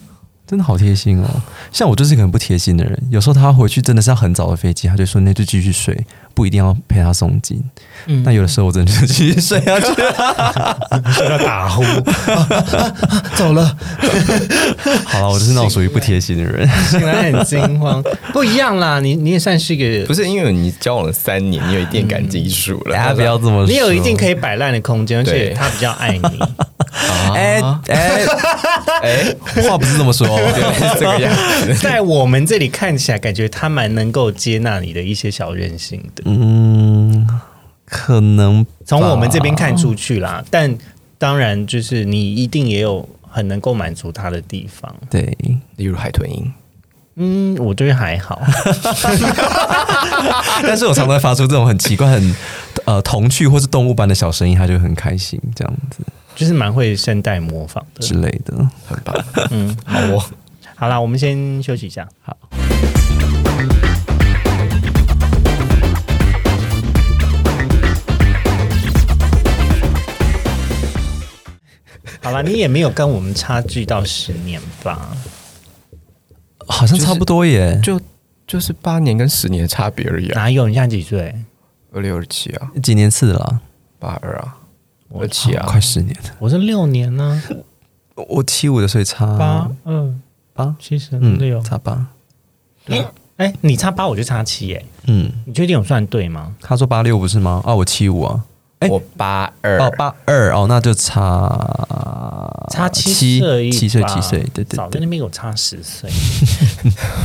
Speaker 2: 真的好贴心哦。像我就是一个很不贴心的人，有时候他回去真的是要很早的飞机，他就说那就继续睡，不一定要陪他送机。
Speaker 1: 嗯
Speaker 2: 那有的时候我真的就继续睡下去。
Speaker 1: 要打呼，走了，
Speaker 2: 好了，我就是那种属于不贴心的人。
Speaker 1: 醒来很惊慌。不一样啦，你你也算是一个
Speaker 3: 不，是因为你交往了三年，你有一定感基础了。
Speaker 2: 大家不要这么说，
Speaker 1: 你有一定可以摆烂的空间，而且
Speaker 3: 对
Speaker 1: 他比较爱你。
Speaker 2: 哎
Speaker 3: 啊
Speaker 2: 哎
Speaker 3: 哎，
Speaker 2: 话不是这么说。
Speaker 3: 原来是这个样子。
Speaker 1: 在我们这里看起来，感觉他蛮能够接纳你的一些小任性的。
Speaker 2: 嗯，可能
Speaker 1: 从我们这边看出去啦，但当然就是你一定也有很能够满足他的地方。
Speaker 2: 对，
Speaker 3: 例如海豚音，
Speaker 1: 嗯，我觉得还好。
Speaker 2: 但是我常常会发出这种很奇怪、很呃童趣或是动物般的小声音，他就很开心，这样子
Speaker 1: 就是蛮会声带模仿的。
Speaker 2: 之类的。
Speaker 3: 很棒。
Speaker 1: 嗯，
Speaker 3: 好哦，
Speaker 1: 好啦，我们先休息一下。
Speaker 2: 好。
Speaker 1: 好了，你也没有跟我们差距到十年吧？
Speaker 2: 好像差不多耶，
Speaker 3: 就就是八年跟十年的差别而已啊。
Speaker 1: 哪有？你现在几岁？
Speaker 3: 二六二七啊，
Speaker 2: 几年次的啦，
Speaker 3: 八二啊，二七啊，
Speaker 2: 快十年了。
Speaker 1: 我是六年呢、
Speaker 2: 我七五的，所以差
Speaker 1: 八二
Speaker 2: 八，
Speaker 1: 七十
Speaker 2: 嗯
Speaker 1: 六。
Speaker 2: 差八，
Speaker 1: 哎、你差八，我就差七，耶，
Speaker 2: 嗯，
Speaker 1: 你确定我算对吗？
Speaker 2: 他说八六不是吗？啊，我七五啊，哎
Speaker 3: 我八二。
Speaker 2: 哦八二哦，那就差
Speaker 1: 差七
Speaker 2: 七
Speaker 1: 岁
Speaker 2: 七岁七岁，对对对
Speaker 1: 早在那边有差十岁，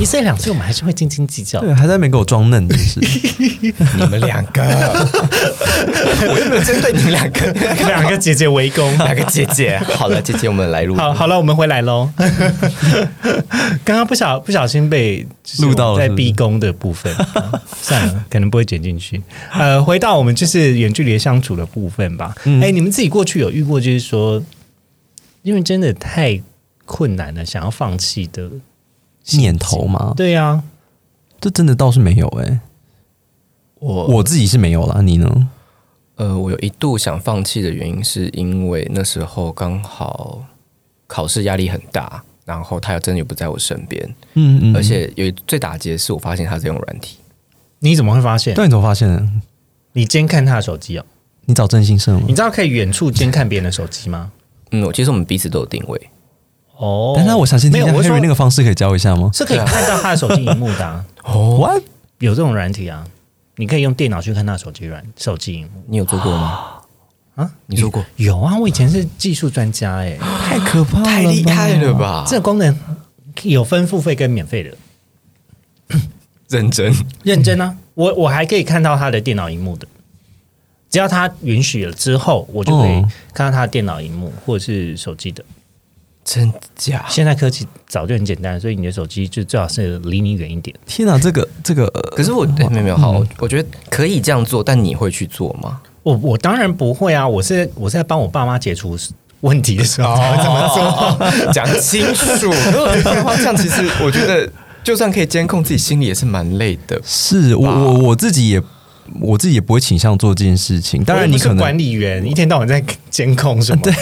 Speaker 1: 一岁两岁我们还是会斤斤计较。
Speaker 2: 对，还在那边给我装嫩，真是
Speaker 3: 你们两个，我又没有针对你们两个，
Speaker 1: 两个姐姐围攻。
Speaker 3: 两个姐姐。好了，姐姐，我们来录。
Speaker 1: 好，好了，我们回来喽。刚刚不小不小心被就是
Speaker 2: 录到了
Speaker 1: 在逼宫的部分，啊算了，可能不会剪进去。呃，回到我们就是远距离相处的部分吧。哎、
Speaker 2: 嗯
Speaker 1: 你们自己过去有遇过，就是说，因为真的太困难了，想要放弃的
Speaker 2: 念头吗？
Speaker 1: 对呀、啊，
Speaker 2: 这真的倒是没有哎，
Speaker 3: 我
Speaker 2: 我自己是没有啦，你呢？
Speaker 3: 呃，我有一度想放弃的原因，是因为那时候刚好考试压力很大，然后他又真的也不在我身边，
Speaker 2: 嗯嗯，
Speaker 3: 而且有最打击的是，我发现他在用软体。
Speaker 1: 你怎么会发现？
Speaker 2: 对，你怎么发现的？
Speaker 1: 你监看他的手机哦？
Speaker 2: 你找真心社吗
Speaker 1: 你？知道可以远处监看别人的手机吗？
Speaker 3: 嗯，其实我们彼此都有定位，
Speaker 1: 哦，
Speaker 2: 但是我想先听一下
Speaker 1: 没有，我是
Speaker 2: Harry 那个方式可以教一下吗
Speaker 1: 是可以看到他的手机荧幕的、啊，
Speaker 3: 哦
Speaker 2: ，？What？
Speaker 1: 有这种软体啊，你可以用电脑去看他的手机软手机荧幕。
Speaker 3: 你有做过吗？啊？你说过
Speaker 1: 有啊？我以前是技术专家，哎，
Speaker 2: 太可怕了，
Speaker 3: 太厉害了吧？
Speaker 1: 这个功能有分付费跟免费的。
Speaker 3: 认真
Speaker 1: 认真啊！我我还可以看到他的电脑荧幕的，只要他允许了之后，我就可以看到他的电脑荧幕或者是手机的。
Speaker 3: 真假？
Speaker 1: 现在科技早就很简单，所以你的手机就最好是离你远一点。
Speaker 2: 天哪，这个这个，
Speaker 3: 可是我没有没有好，我觉得可以这样做，但你会去做吗？
Speaker 1: 我我当然不会啊！我是我是在帮我爸妈解除问题的时候才会这么做，
Speaker 3: 讲清楚。这样其实我觉得。就算可以监控自己心里也是蛮累的。
Speaker 2: 是我我我自己也我自己也不会倾向做这件事情。当然，你可能
Speaker 1: 管理员一天到晚在监控什么？对。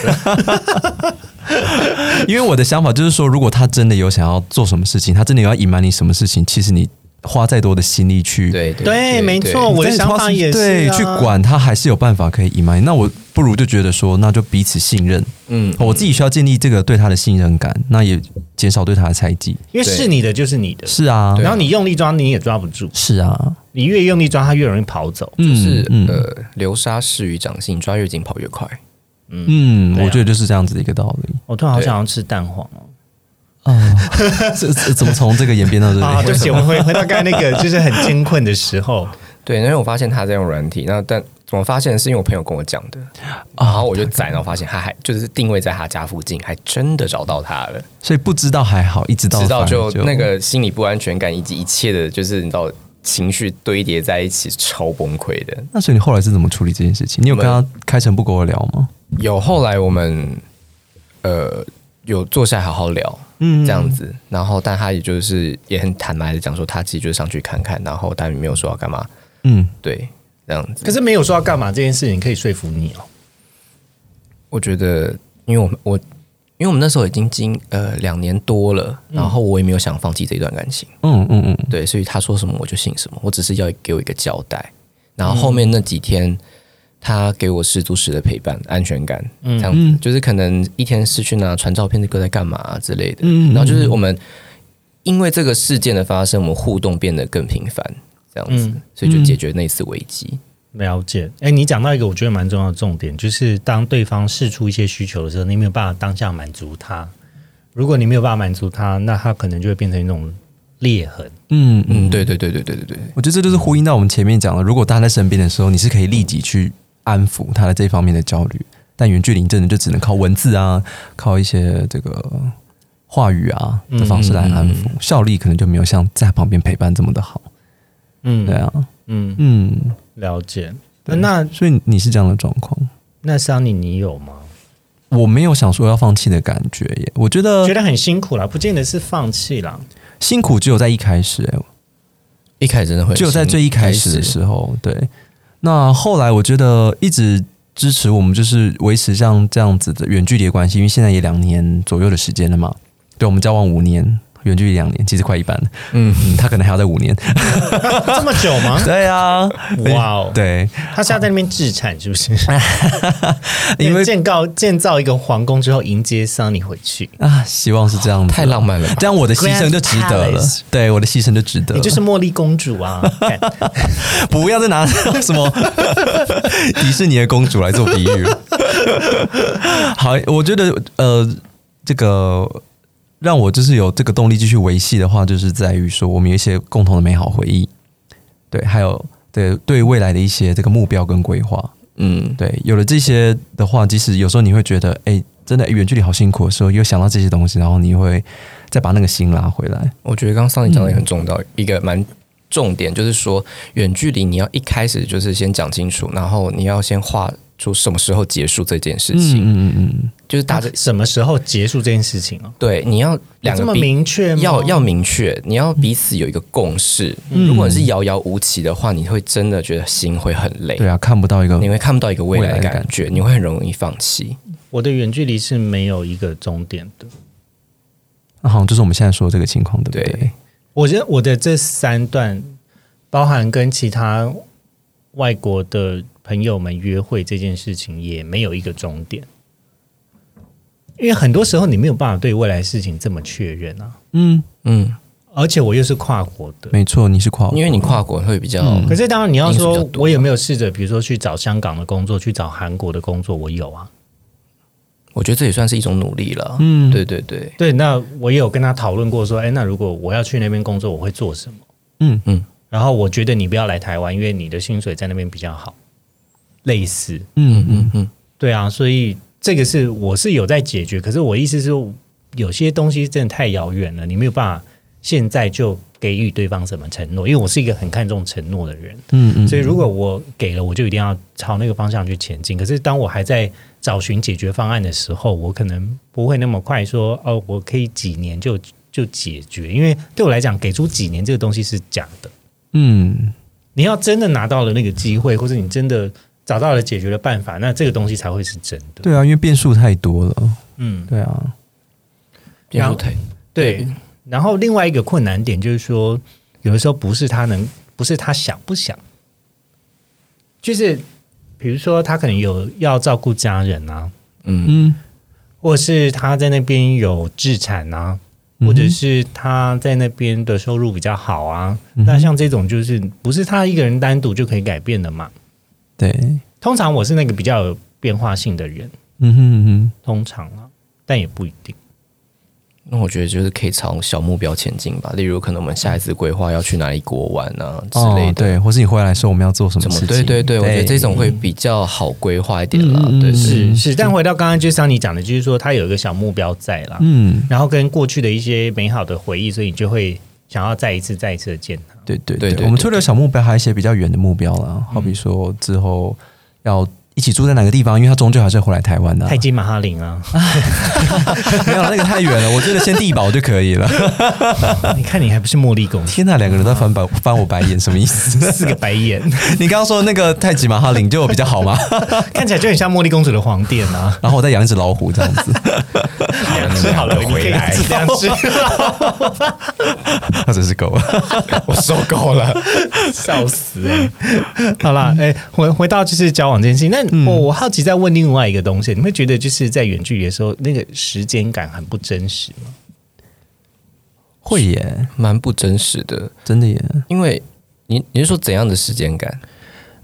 Speaker 2: 因为我的想法就是说，如果他真的有想要做什么事情，他真的有要隐瞒你什么事情，其实你。花再多的心力去
Speaker 3: 对
Speaker 1: 对，没错，我的想法也是
Speaker 2: 对去管他，还是有办法可以隐瞒。那我不如就觉得说，那就彼此信任。嗯，我自己需要建立这个对他的信任感，那也减少对他的猜忌。
Speaker 1: 因为是你的就是你的，
Speaker 2: 是啊。
Speaker 1: 然后你用力抓你也抓不住，
Speaker 2: 是啊。
Speaker 1: 你越用力抓，他越容易跑走。
Speaker 3: 就是呃，流沙适于掌心，抓越紧跑越快。
Speaker 2: 嗯，我觉得就是这样子的一个道理。
Speaker 1: 我突然好想要吃蛋黄哦。
Speaker 2: 哦，这怎么从这个演变到这里？
Speaker 1: 啊，对不起，我们回回到刚才那个，就是很艰困的时候。
Speaker 3: 对，因为我发现他在用软体，那但怎么发现？是因为我朋友跟我讲的，然后我就载，然后发现他还就是定位在他家附近，还真的找到他了。
Speaker 2: 所以不知道还好，一直到
Speaker 3: 知道就那个心理不安全感以及一切的，就是你知道情绪堆叠在一起，超崩溃的。
Speaker 2: 那所以你后来是怎么处理这件事情？你有跟他开诚布公的聊吗？
Speaker 3: 有，后来我们呃有坐下来好好聊。嗯，这样子，然后但他也就是也很坦白的讲说，他自己就是上去看看，然后但没有说要干嘛。嗯，对，这样子。
Speaker 1: 可是没有说要干嘛这件事情可以说服你哦。
Speaker 3: 我觉得，因为我们我因为我们那时候已经经呃两年多了，然后我也没有想放弃这段感情。嗯嗯嗯，对，所以他说什么我就信什么，我只是要给我一个交代。然后后面那几天。他给我十足十的陪伴，安全感，这样子就是可能一天失去呢，传照片，这个在干嘛之类的。然后就是我们因为这个事件的发生，我们互动变得更频繁，这样子，所以就解决那次危机。
Speaker 1: 了解。哎，你讲到一个我觉得蛮重要的重点，就是当对方试出一些需求的时候，你没有办法当下满足他。如果你没有办法满足他，那他可能就会变成一种裂痕。
Speaker 3: 嗯嗯，对对对对对对对。
Speaker 2: 我觉得这就是呼应到我们前面讲的，如果他在身边的时候，你是可以立即去。安抚他的这方面的焦虑，但远距离真的就只能靠文字啊，靠一些这个话语啊的方式来安抚，效力可能就没有像在旁边陪伴这么的好。嗯，对啊，嗯
Speaker 1: 嗯，了解。那
Speaker 2: 所以你是这样的状况？
Speaker 1: 那桑尼，你有吗？
Speaker 2: 我没有想说要放弃的感觉耶，我觉得
Speaker 1: 觉得很辛苦啦，不见得是放弃啦，
Speaker 2: 辛苦只有在一开始，哎，
Speaker 3: 一开始真的会，
Speaker 2: 只有在最一开始的时候，对。那后来，我觉得一直支持我们，就是维持像这样子的远距离的关系，因为现在也两年左右的时间了嘛。对，我们交往五年。远距离两年，其实快一半了。嗯，他可能还要再五年，
Speaker 1: 这么久吗？
Speaker 2: 对啊，
Speaker 1: 哇哦，
Speaker 2: 对，
Speaker 1: 他是要在那边置产，是不是？因为建造建造一个皇宫之后，迎接桑尼回去
Speaker 2: 啊，希望是这样，
Speaker 3: 太浪漫了，
Speaker 2: 这样我的牺牲就值得了。对，我的牺牲就值得。
Speaker 1: 你就是茉莉公主啊！
Speaker 2: 不要再拿什么迪士尼的公主来做比喻了。好，我觉得呃，这个。让我就是有这个动力继续维系的话，就是在于说我们有一些共同的美好回忆，对，还有对对未来的一些这个目标跟规划，嗯，对，有了这些的话，即使有时候你会觉得，哎，真的远距离好辛苦的时候，又想到这些东西，然后你会再把那个心拉回来。
Speaker 3: 我觉得刚刚桑尼讲的也很重要，一个蛮重点就是说，远距离你要一开始就是先讲清楚，然后你要先画。出什么时候结束这件事情？嗯嗯嗯，就是大家
Speaker 1: 什么时候结束这件事情哦？
Speaker 3: 对，你要两个
Speaker 1: 明确，
Speaker 3: 要要明确，你要彼此有一个共识。如果是遥遥无期的话，你会真的觉得心会很累。
Speaker 2: 对啊，看不到一个，
Speaker 3: 你会看不到一个未来的感觉，你会很容易放弃。
Speaker 1: 我的远距离是没有一个终点的。
Speaker 2: 那好像就是我们现在说的这个情况，对不对？
Speaker 1: 我觉得我的这三段，包含跟其他外国的。朋友们约会这件事情也没有一个终点，因为很多时候你没有办法对未来事情这么确认啊。嗯嗯，而且我又是跨国的，
Speaker 2: 没错，你是跨国，
Speaker 3: 因为你跨国会比较。
Speaker 1: 可是当然你要说我有没有试着，比如说去找香港的工作，去找韩国的工作，我有啊。
Speaker 3: 我觉得这也算是一种努力了。
Speaker 2: 嗯
Speaker 3: 对对对，
Speaker 1: 对，那我也有跟他讨论过，说，哎，那如果我要去那边工作，我会做什么？
Speaker 2: 嗯
Speaker 3: 嗯，
Speaker 1: 然后我觉得你不要来台湾，因为你的薪水在那边比较好，类似。
Speaker 2: 嗯嗯
Speaker 3: 嗯嗯，
Speaker 1: 对啊，所以这个是我是有在解决，可是我意思是，有些东西真的太遥远了，你没有办法现在就给予对方什么承诺，因为我是一个很看重承诺的人，
Speaker 2: 嗯嗯，
Speaker 1: 所以如果我给了，我就一定要朝那个方向去前进。可是当我还在找寻解决方案的时候，我可能不会那么快说哦，我可以几年就就解决，因为对我来讲，给出几年这个东西是假的。
Speaker 2: 嗯
Speaker 1: 你要真的拿到了那个机会，或者你真的找到了解决的办法，那这个东西才会是真的。
Speaker 2: 对啊，因为变数太多了，
Speaker 1: 嗯，
Speaker 2: 对啊，
Speaker 3: 变数太
Speaker 1: 对。然后另外一个困难点就是说，有的时候不是他能，不是他想不想，就是比如说他可能有要照顾家人啊，
Speaker 3: 嗯
Speaker 2: 嗯
Speaker 1: 或者是他在那边有置产啊，
Speaker 2: 嗯
Speaker 1: 或者是他在那边的收入比较好啊。
Speaker 2: 嗯
Speaker 1: 那像这种就是不是他一个人单独就可以改变的嘛？
Speaker 2: 对，
Speaker 1: 通常我是那个比较有变化性的人，
Speaker 2: 嗯哼嗯哼，
Speaker 1: 通常啊，但也不一定。
Speaker 3: 那我觉得就是可以朝小目标前进吧，例如可能我们下一次规划要去哪里国玩啊之类的。
Speaker 2: 哦对，或是你回来的时候我们要做什么事情？
Speaker 3: 对对对，我觉得这种会比较好规划一点啦。对，
Speaker 2: 嗯
Speaker 1: 是是，但回到刚刚就像你讲的，就是说他有一个小目标在啦，
Speaker 2: 嗯，
Speaker 1: 然后跟过去的一些美好的回忆，所以你就会想要再一次再一次的见他。
Speaker 2: 对对
Speaker 3: 对对对
Speaker 2: 我们除了小目标，还有一些比较远的目标啦，好比说之后要一起住在哪个地方，因为他终究还是会回来台湾的啊、
Speaker 1: 泰姬玛哈林啊，
Speaker 2: 没有那个太远了，我觉得先地堡就可以了。
Speaker 1: 你看你还不是茉莉公主，
Speaker 2: 天哪，两个人在翻白翻我白眼，什么意思？
Speaker 1: 四个白眼，
Speaker 2: 你刚刚说那个太极马哈林就有比较好吗？
Speaker 1: 看起来就很像茉莉公主的皇殿啊。
Speaker 2: 然后我再养一只老虎这样子，
Speaker 1: 两只好了，你可以
Speaker 3: 来
Speaker 1: 两只，
Speaker 2: 那真是够了。
Speaker 3: 我受够了。
Speaker 1: 笑死哎、好啦，哎、回回到就是交往这件事情，那我我好奇再问另外一个东西，你会觉得就是在远距离的时候，那个时间感很不真实吗？
Speaker 2: 会耶，
Speaker 3: 蛮不真实的，
Speaker 2: 真的耶。
Speaker 3: 因为你你是说怎样的时间感？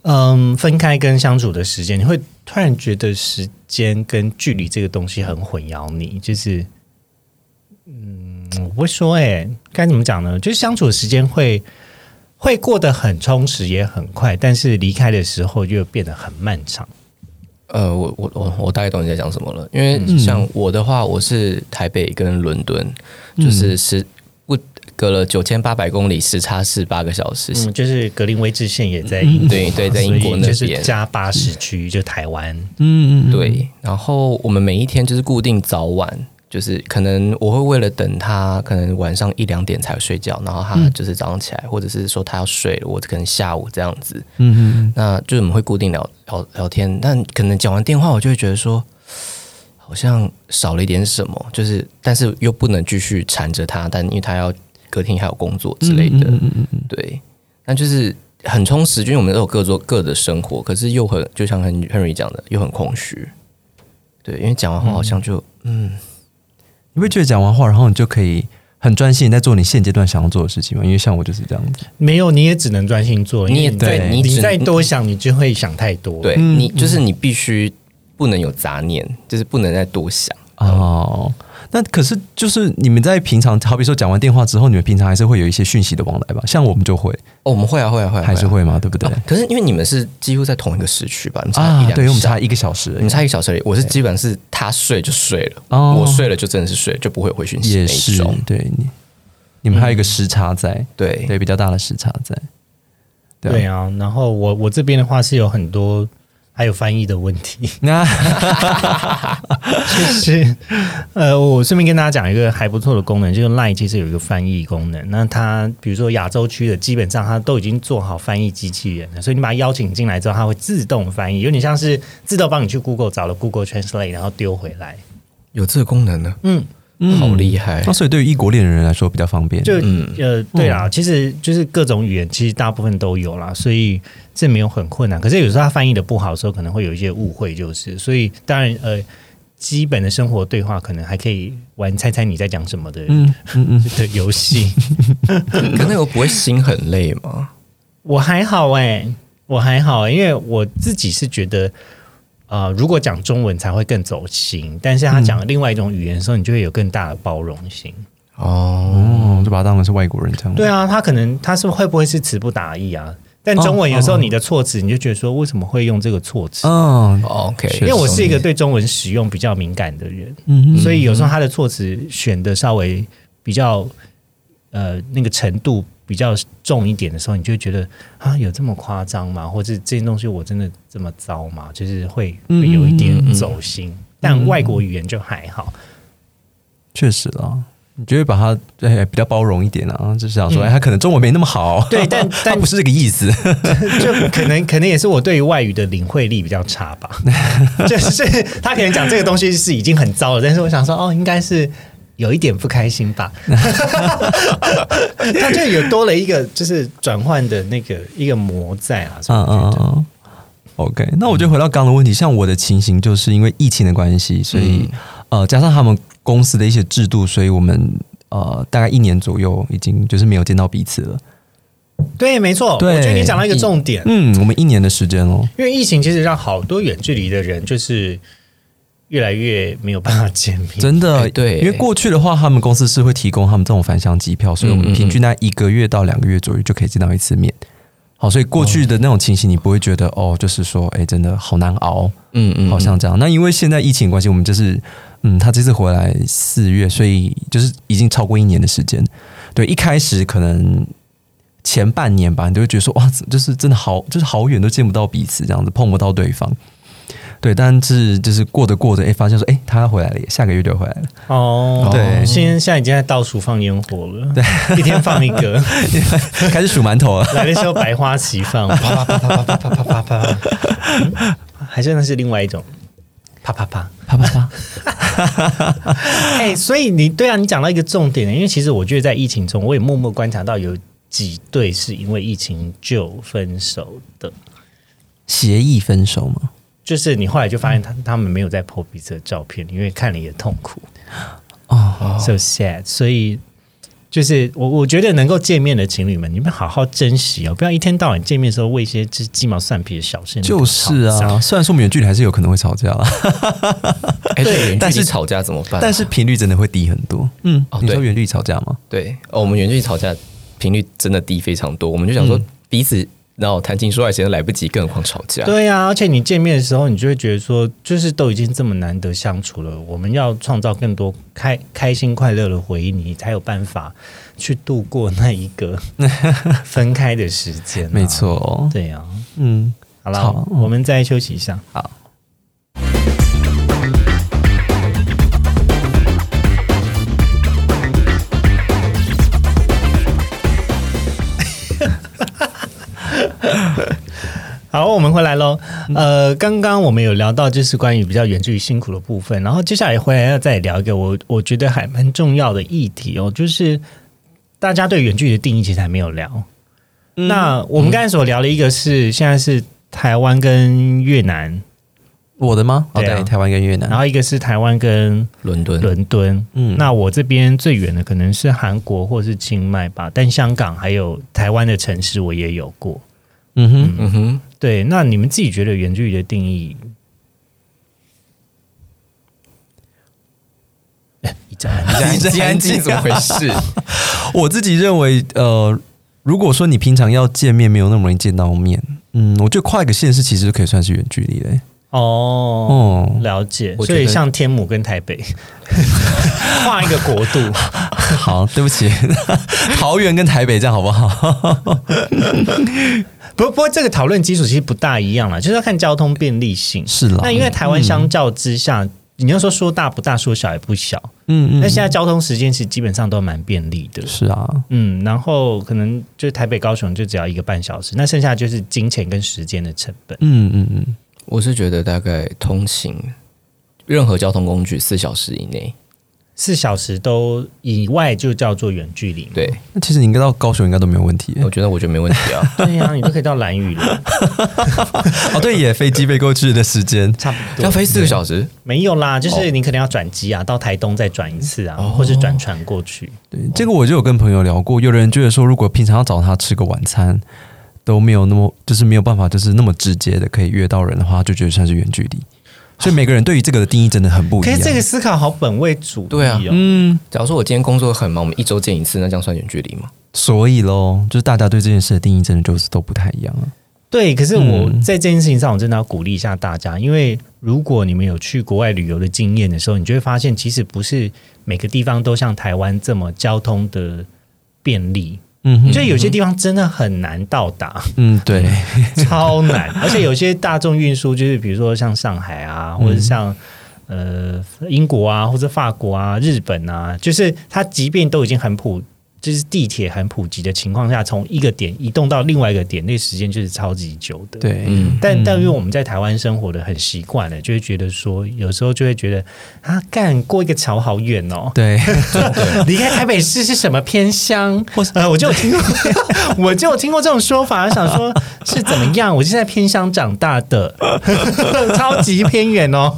Speaker 1: 嗯，分开跟相处的时间，你会突然觉得时间跟距离这个东西很混淆你，就是，嗯，我不会说、欸，该怎么讲呢？就是相处的时间会会过得很充实，也很快，但是离开的时候就变得很漫长。
Speaker 3: 呃，我我我我大概懂你在讲什么了。因为像我的话，我是台北跟伦敦，就是时不隔了九千八百公里，时差是八个小时。
Speaker 1: 嗯，就是格林威治县也在英
Speaker 3: 对对在英国那边
Speaker 1: 加八十区，就台湾。
Speaker 2: 嗯嗯，
Speaker 3: 对，然后我们每一天就是固定早晚，就是可能我会为了等他，可能晚上一两点才睡觉，然后他就是早上起来，或者是说他要睡了，我可能下午这样子。
Speaker 2: 嗯嗯
Speaker 3: 那就是我们会固定聊聊聊天，但可能讲完电话，我就会觉得说，好像少了一点什么，就是但是又不能继续缠着他，但因为他要隔天还有工作之类的，
Speaker 2: 嗯嗯嗯
Speaker 3: 对，那就是很充实，因为我们都有各做各的生活，可是又很就像 Henry Henry 讲的，又很空虚。对，因为讲完话好像就嗯
Speaker 2: 你会觉得讲完话，然后你就可以很专心在做你现阶段想要做的事情吗？因为像我就是这样子。
Speaker 1: 没有，你也只能专心做，
Speaker 3: 你也
Speaker 1: 你
Speaker 3: 对你
Speaker 1: 再多想，你就会想太多。
Speaker 3: 对、
Speaker 2: 嗯
Speaker 3: 你就是你必须不能有杂念，就是不能再多想。
Speaker 2: 哦，那可是就是你们在平常，好比说讲完电话之后，你们平常还是会有一些讯息的往来吧？像我们就会，
Speaker 3: 哦，我们会啊会啊会啊，
Speaker 2: 还是会嘛，对不对？
Speaker 3: 啊可是因为你们是几乎在同一个时区吧？你差一两，
Speaker 2: 啊对，因为我们差一个小时
Speaker 3: 你们差一个小时而已。我是基本上是他睡就睡了，
Speaker 2: 哦
Speaker 3: 我睡了就真的是睡，就不会回讯息那一
Speaker 2: 也是
Speaker 3: 种。
Speaker 2: 对你，你们还有一个时差在，
Speaker 3: 对
Speaker 2: 对，比较大的时差在。对啊
Speaker 1: 对啊，然后我我这边的话是有很多还有翻译的问题，
Speaker 2: 那
Speaker 1: 就是呃，我顺便跟大家讲一个还不错的功能，就是 Line 其实有一个翻译功能。那它比如说亚洲区的，基本上它都已经做好翻译机器人了，所以你把它邀请进来之后，它会自动翻译，有点像是自动帮你去 Google 找了 Google Translate，然后丢回来。
Speaker 3: 有这个功能呢，
Speaker 1: 嗯，
Speaker 3: 好厉害
Speaker 2: 那！所以对于异国恋的人来说比较方便。
Speaker 1: 就、
Speaker 3: 嗯
Speaker 1: 呃，对啦，其实就是各种语言，其实大部分都有啦，所以这没有很困难。可是有时候他翻译的不好的时候，可能会有一些误会，就是所以当然呃，基本的生活对话，可能还可以玩猜猜你在讲什么的，嗯嗯嗯的游戏。
Speaker 3: 可那我不会心很累吗？
Speaker 1: 我还好哎，我还好，因为我自己是觉得，呃，如果讲中文才会更走心，但是他讲另外一种语言的时候，你就会有更大的包容性。
Speaker 2: 哦，就把他当成是外国人这样。
Speaker 1: 对啊，他可能他是会不会是词不达意啊？但中文有时候你的措辞，你就觉得说为什么会用这个措辞？
Speaker 3: 嗯，OK，
Speaker 1: 因为我是一个对中文使用比较敏感的人，嗯，所以有时候他的措辞选的稍微比较呃那个程度比较重一点的时候，你就觉得啊有这么夸张吗？或者这些东西我真的这么糟吗？就是会会有一点走心。但外国语言就还好，
Speaker 2: 确实啊。你就会把它哎比较包容一点啊，就是想说哎，他可能中文没那么好，
Speaker 1: 对，但 但
Speaker 2: 不是这个意思，
Speaker 1: 就可能可能也是我对于外语的领会力比较差吧，就是他可能讲这个东西是已经很糟了，但是我想说哦，应该是有一点不开心吧，他就有多了一个就是转换的那个一个魔在啊，嗯嗯嗯
Speaker 2: ，OK，那我就回到刚刚的问题，像我的情形就是因为疫情的关系，所以呃加上他们。公司的一些制度，所以我们呃大概一年左右已经就是没有见到彼此了。
Speaker 1: 对，没错，我觉得你讲到一个重点。
Speaker 2: 嗯，我们一年的时间哦，
Speaker 1: 因为疫情其实让好多远距离的人就是越来越没有办法见面。
Speaker 2: 真的，
Speaker 3: 对，
Speaker 2: 因为过去的话，他们公司是会提供他们这种返乡机票，所以我们平均在一个月到两个月左右就可以见到一次面。好，所以过去的那种情形，你不会觉得哦，就是说，哎，真的好难熬。嗯嗯，好像这样。那因为现在疫情关系，我们就是。嗯，他这次回来四月，所以就是已经超过一年的时间。对，一开始可能前半年吧，你就会觉得说哇，就是真的好，就是好远都见不到彼此，这样子碰不到对方。对，但是就是过着过着，哎，发现说，哎，他回来了，下个月就回来了。哦，对，
Speaker 1: 现现在已经在倒数放烟火了，对，一天放一个，
Speaker 2: 开始数馒头了。
Speaker 1: 来的时候百花齐放，啪啪啪啪啪啪啪啪啪，还是那是另外一种。啪啪啪
Speaker 2: 啪啪啪！
Speaker 1: 哎，所以你对啊，你讲到一个重点，因为其实我觉得在疫情中，我也默默观察到有几对是因为疫情就分手的，
Speaker 2: 协议分手吗？
Speaker 1: 就是你后来就发现他他们没有在 po 彼此的照片，因为看了也痛苦哦，so sad，所以。就是我，我觉得能够见面的情侣们，你们好好珍惜哦，不要一天到晚见面的时候为一些鸡鸡毛蒜皮的小事。
Speaker 2: 就是啊，虽然说我们远距离还是有可能会吵架，
Speaker 3: 对，但是吵架怎么办？
Speaker 2: 但是频率真的会低很多。嗯，你说远距离吵架吗？
Speaker 3: 对，哦，我们远距离吵架频率真的低非常多。我们就想说彼此。然后谈情说爱，时间来不及，更何况吵架。
Speaker 1: 对呀，而且你见面的时候，你就会觉得说，就是都已经这么难得相处了，我们要创造更多开开心快乐的回忆，你才有办法去度过那一个 分开的时间。
Speaker 2: 没错，
Speaker 1: 对呀，嗯，好了，我们再休息一下，
Speaker 2: 好。
Speaker 1: 好，我们回来喽。呃，刚刚我们有聊到就是关于比较远距离辛苦的部分，然后接下来回来要再聊一个我我觉得还蛮重要的议题哦，就是大家对远距离的定义其实还没有聊。那我们刚才所聊的一个是现在是台湾跟越南，
Speaker 2: 我的吗？对，台湾跟越南，
Speaker 1: 然后一个是台湾跟
Speaker 3: 伦敦，
Speaker 1: 伦敦。嗯，那我这边最远的可能是韩国或是清迈吧，但香港还有台湾的城市我也有过。嗯哼，嗯哼，对，那你们自己觉得远距离的定义？
Speaker 3: 一阵安静，怎么回事？
Speaker 2: 我自己认为，呃，如果说你平常要见面，没有那么容易见到面，嗯，我觉得跨一个县市其实可以算是远距离嘞。
Speaker 1: 哦，了解。所以像天母跟台北，跨一个国度。
Speaker 2: 好，对不起，桃园跟台北这样好不好？
Speaker 1: 不不过这个讨论基础其实不大一样了，就是要看交通便利性。
Speaker 2: 是了，
Speaker 1: 那因为台湾相较之下，你要说说大不大，说小也不小。嗯嗯。那现在交通时间其实基本上都蛮便利的。
Speaker 2: 是啊。
Speaker 1: 嗯，然后可能就台北高雄就只要一个半小时，那剩下就是金钱跟时间的成本。嗯嗯
Speaker 3: 嗯。我是觉得大概通勤任何交通工具四小时以内。
Speaker 1: 四小时都以外就叫做远距离。
Speaker 3: 对，
Speaker 2: 那其实你应该到高雄应该都没有问题。
Speaker 3: 我觉得我觉得没问题啊。
Speaker 1: 对呀，你都可以到蓝屿了。
Speaker 2: 哦，对，也飞机飞过去的时间
Speaker 1: 差不多
Speaker 3: 要飞四个小时？
Speaker 1: 没有啦，就是你可能要转机啊，到台东再转一次啊，或是转船过去。
Speaker 2: 对，这个我就有跟朋友聊过，有人觉得说，如果平常要找他吃个晚餐都没有那么，就是没有办法，就是那么直接的可以约到人的话，就觉得算是远距离。所以每个人对于这个的定义真的很不一样。
Speaker 1: 可是这个思考好本位主义
Speaker 3: 对啊，
Speaker 2: 嗯，
Speaker 3: 假如说我今天工作很忙，我们一周见一次，那这样算远距离吗？
Speaker 2: 所以喽，就是大家对这件事的定义真的就是都不太一样了。
Speaker 1: 对，可是我在这件事情上，我真的要鼓励一下大家，因为如果你们有去国外旅游的经验的时候，你就会发现，其实不是每个地方都像台湾这么交通的便利。嗯，就有些地方真的很难到达。
Speaker 2: 嗯，对，
Speaker 1: 超难。而且有些大众运输，就是比如说像上海啊，或者像呃英国啊，或者法国啊、日本啊，就是它即便都已经很普。就是地铁很普及的情况下，从一个点移动到另外一个点，那时间就是超级久的。
Speaker 2: 对，
Speaker 1: 但但因为我们在台湾生活的很习惯了，就会觉得说，有时候就会觉得啊，干过一个桥好远哦。
Speaker 2: 对，
Speaker 1: 离开台北市是什么偏乡？呃，我就有听过，我就有听过这种说法，想说是怎么样？我是在偏乡长大的，超级偏远哦。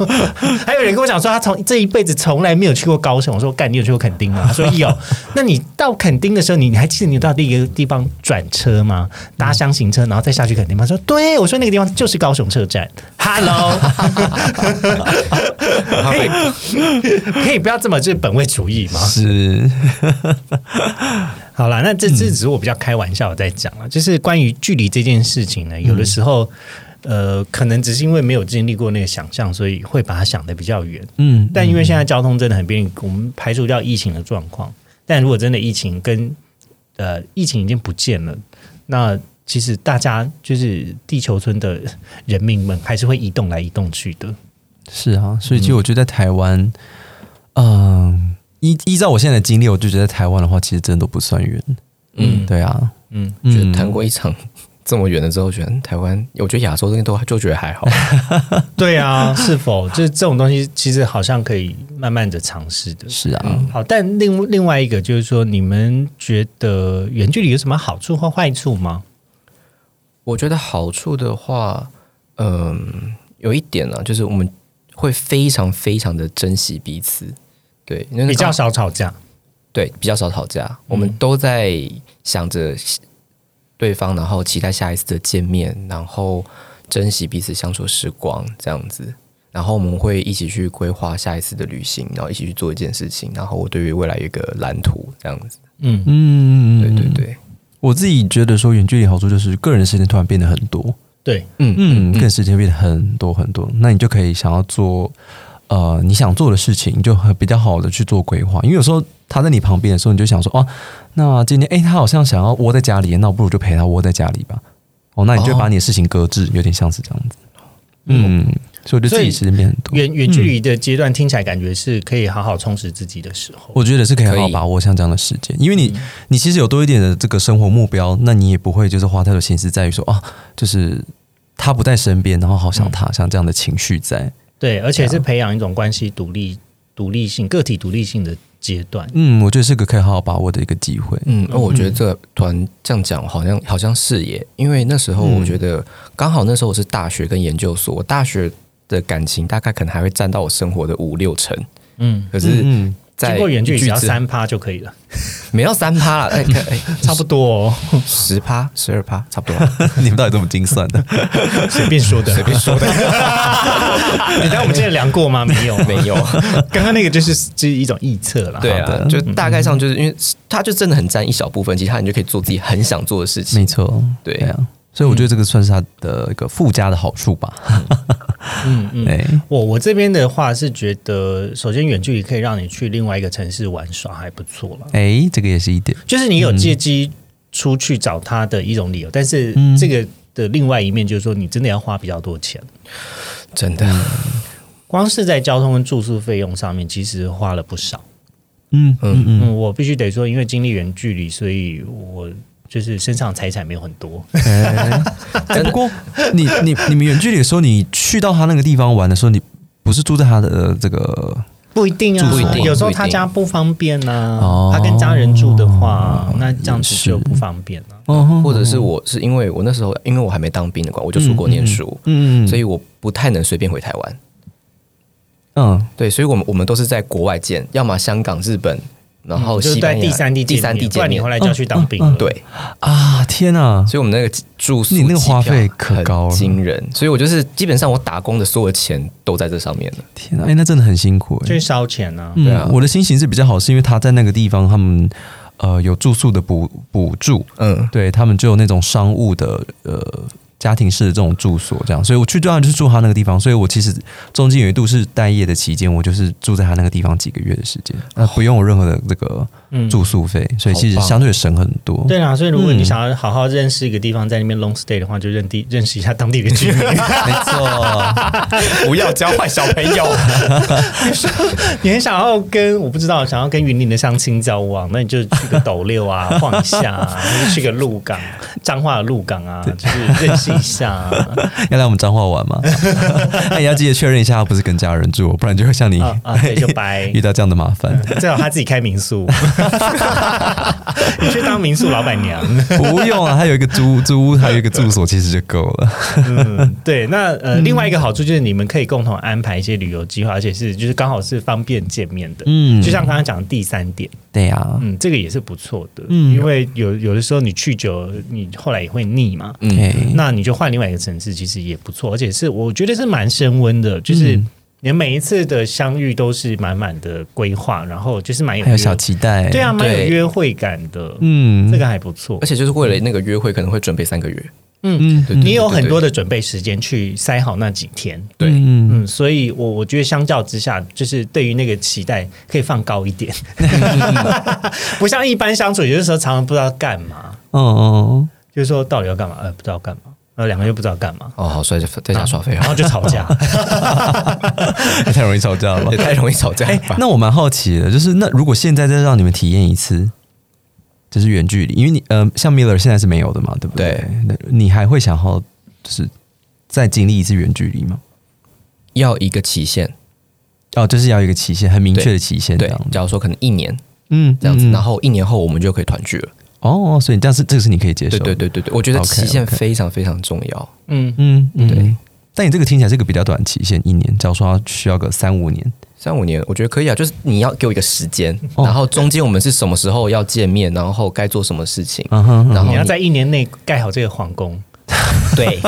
Speaker 1: 还有人跟我讲说，他从这一辈子从来没有去过高雄。我说，干，你有去过垦丁吗？他说有。那你到垦垦丁的时候，你你还记得你到第一个地方转车吗？搭箱型车，然后再下去垦丁吗？说对，我说那个地方就是高雄车站。Hello，可以可以不要这么就是本位主义吗？
Speaker 2: 是。
Speaker 1: 好了，那这这只是我比较开玩笑在讲了，就是关于距离这件事情呢，有的时候呃，可能只是因为没有经历过那个想象，所以会把它想的比较远。嗯，但因为现在交通真的很便利，我们排除掉疫情的状况。但如果真的疫情跟呃疫情已经不见了，那其实大家就是地球村的人民们还是会移动来移动去的。
Speaker 2: 是啊，所以其实我觉得在台湾，嗯，依依照我现在的经历，我就觉得台湾的话，其实真的都不算远。嗯，对啊，
Speaker 3: 嗯，觉得谈过一场。这么远了之后，觉得台湾，我觉得亚洲这边都就觉得还好。
Speaker 1: 对啊，是否就是这种东西，其实好像可以慢慢的尝试的。
Speaker 2: 是啊，
Speaker 1: 好，但另另外一个就是说，你们觉得远距离有什么好处或坏处吗？
Speaker 3: 我觉得好处的话，嗯，有一点呢，就是我们会非常非常的珍惜彼此，对，
Speaker 1: 比较少吵架，
Speaker 3: 对，比较少吵架，我们都在想着。对方，然后期待下一次的见面，然后珍惜彼此相处时光，这样子。然后我们会一起去规划下一次的旅行，然后一起去做一件事情。然后我对于未来有一个蓝图，这样子。嗯嗯，对对对。
Speaker 2: 我自己觉得说远距离好处就是个人时间突然变得很多。
Speaker 1: 对，
Speaker 2: 嗯嗯，个人时间变得很多很多，那你就可以想要做。呃，你想做的事情就比较好的去做规划，因为有时候他在你旁边的时候，你就想说，哦，那今天哎，他好像想要窝在家里，那我不如就陪他窝在家里吧。哦，那你就把你的事情搁置，有点像是这样子。嗯，所以我觉得自己时间变很多。
Speaker 1: 远远距离的阶段听起来感觉是可以好好充实自己的时候。
Speaker 2: 我觉得是可以好好把握像这样的时间，因为你你其实有多一点的这个生活目标，那你也不会就是花太多心思在于说啊，就是他不在身边，然后好想他，像这样的情绪在。
Speaker 1: 对，而且是培养一种关系独立、独立性、个体独立性的阶段。
Speaker 2: 嗯，我觉得是个可以好好把握的一个机会。
Speaker 3: 嗯，而我觉得这个团这样讲，好像好像是耶，因为那时候我觉得刚好那时候我是大学跟研究所，我大学的感情大概可能还会占到我生活的五六成。嗯，可是。
Speaker 1: 经过远距只要三趴就可以了，
Speaker 3: 没要三趴了，
Speaker 1: 差不多哦，
Speaker 3: 十趴、十二趴，差不多。
Speaker 2: 你们到底怎么精算的？
Speaker 1: 随便说的，
Speaker 3: 随便说的。
Speaker 1: 你当我们之前量过吗？没有，
Speaker 3: 没有。
Speaker 1: 刚刚那个就是就是一种臆测了。
Speaker 3: 对啊，就大概上就是因为它就真的很占一小部分，其他人就可以做自己很想做的事情。
Speaker 2: 没错，
Speaker 3: 对啊。
Speaker 2: 所以我觉得这个算是它的一个附加的好处吧。
Speaker 1: 嗯嗯，我我这边的话是觉得，首先远距离可以让你去另外一个城市玩耍，还不错了。
Speaker 2: 哎，这个也是一点，
Speaker 1: 就是你有借机出去找他的一种理由。但是这个的另外一面就是说，你真的要花比较多钱，
Speaker 3: 真的。
Speaker 1: 光是在交通跟住宿费用上面，其实花了不少。嗯嗯嗯，我必须得说，因为经历远距离，所以我。就是身上财产没有很多，
Speaker 2: 不过你你你们远距离的时候，你去到他那个地方玩的时候，你不是住在他的这个
Speaker 1: 不一定啊，有时候他家不方便呢、
Speaker 2: 哦。
Speaker 1: 他跟家人住的话，那这样子就不方便了、
Speaker 2: 哦
Speaker 3: 或者是我是因为我那时候因为我还没当兵的关，我就出国念书，
Speaker 2: 嗯。
Speaker 3: 所以我不太能随便回台湾。
Speaker 2: 嗯。
Speaker 3: 对，所以我们我们都是在国外见，要么香港、日本，然后
Speaker 1: 就是
Speaker 3: 西班牙、
Speaker 1: 在第三地
Speaker 3: 第三地见面
Speaker 1: 不然你后。来就要去当兵了。
Speaker 3: 对，
Speaker 2: 啊天哪，
Speaker 3: 所以我们那个住宿、
Speaker 2: 你那个花费可高了
Speaker 3: 惊人。所以我就是基本上我打工的所有钱都在这上面了。
Speaker 2: 天哪，哎、那真的很辛苦哎、
Speaker 1: 就是烧钱啊。
Speaker 2: 嗯
Speaker 3: 对啊
Speaker 2: 我的心情是比较好，是因为他在那个地方，他们呃有住宿的补补助，
Speaker 3: 嗯，
Speaker 2: 对他们就有那种商务的呃家庭式的这种住所，这样，所以我去当然就是住他那个地方，所以我其实中间有一度是待业的期间，我就是住在他那个地方几个月的时间，那不用有任何的这个
Speaker 1: 嗯
Speaker 2: 住宿费，所以其实相对省很多。
Speaker 1: 对啊，所以如果你
Speaker 2: 嗯
Speaker 1: 想要好好认识一个地方，在那边 long stay 的话，就认地认识一下当地的居民。
Speaker 2: 没错，
Speaker 3: 不要教坏小朋友。
Speaker 1: 你很想要跟我不知道，想要跟云林的相亲交往，那你就去个斗六啊，晃一下、啊，或者去个鹿港，彰化的鹿港啊，就是认识一下、啊。
Speaker 2: 要来我们彰化玩吗？那也要记得确认一下，他不是跟家人住，不然就会像你
Speaker 1: 啊啊，对，就白
Speaker 2: 遇。到这样的麻烦。
Speaker 1: 最好他自己开民宿，你去当民宿老板娘。
Speaker 2: 不用啊，他有一个租租屋，还有一个住所，其实就够了。
Speaker 1: 嗯，对。那呃，另外一个好处就是你们可以共同安排一些旅游计划，而且是就是刚好是方便见面的。
Speaker 2: 嗯
Speaker 1: 就像刚刚讲的第三点，
Speaker 2: 对呀、
Speaker 1: 嗯，这个也是不错的。
Speaker 2: 嗯
Speaker 1: 因为有有的时候你去久，你后来也会腻嘛。
Speaker 3: 嗯，
Speaker 1: 那你就换另外一个城市，其实也不错，而且是我觉得是蛮升温的，就是
Speaker 2: 嗯。
Speaker 1: 你每一次的相遇都是满满的规划，然后就是蛮有
Speaker 2: 还有小期待，
Speaker 1: 对啊，蛮有约会感的，
Speaker 2: 嗯。
Speaker 1: 这个还不错。
Speaker 3: 而。且就是为了那个约会，可能会准备三个月。
Speaker 2: 嗯
Speaker 3: 嗯
Speaker 1: 你有很多的准备时间去塞好那几天，
Speaker 3: 对。
Speaker 2: 嗯
Speaker 1: 嗯，所以我我觉得相较之下，就是对于那个期待可以放高一点，不像一般相处，有的时候常常不知道干嘛，
Speaker 2: 哦哦，
Speaker 1: 就是说到底要干嘛，呃，不知道干嘛，呃，两个又不知道干嘛，
Speaker 3: 哦，好帅，就在家耍废
Speaker 1: 然
Speaker 3: 啊，
Speaker 1: 后就吵架。
Speaker 2: 太容易吵架了吧
Speaker 3: 也？太容易吵架了
Speaker 2: 哎、
Speaker 3: 吧？
Speaker 2: 那我蛮好奇的，就是那如果现在再让你们体验一次，就是远距离，因为你呃，像 Miller 现在是没有的嘛，对不对？
Speaker 3: 对
Speaker 2: 你还会想要就是再经历一次远距离吗？
Speaker 3: 要一个期限，
Speaker 2: 哦，就是要一个期限，很明确的期限，这
Speaker 3: 对，假如说可能一年
Speaker 2: 嗯，
Speaker 3: 这样子，
Speaker 2: 嗯
Speaker 3: 然后一年后我们就可以团聚了。
Speaker 2: 哦，所以但是这个是你可以接受，
Speaker 3: 对对对对对，我觉得期限非常非常重要。
Speaker 1: 嗯，
Speaker 2: 嗯嗯。但你这个听起来是个比较短期限，一年，假如说需要个三五年，
Speaker 3: 三五年，我觉得可以啊，就是你要给我一个时间，
Speaker 2: 哦。
Speaker 3: 然后中间我们是什么时候要见面，然后该做什么事情，
Speaker 2: 嗯哼，
Speaker 3: 然后
Speaker 1: 你要在一年内盖好这个皇宫，
Speaker 3: 对，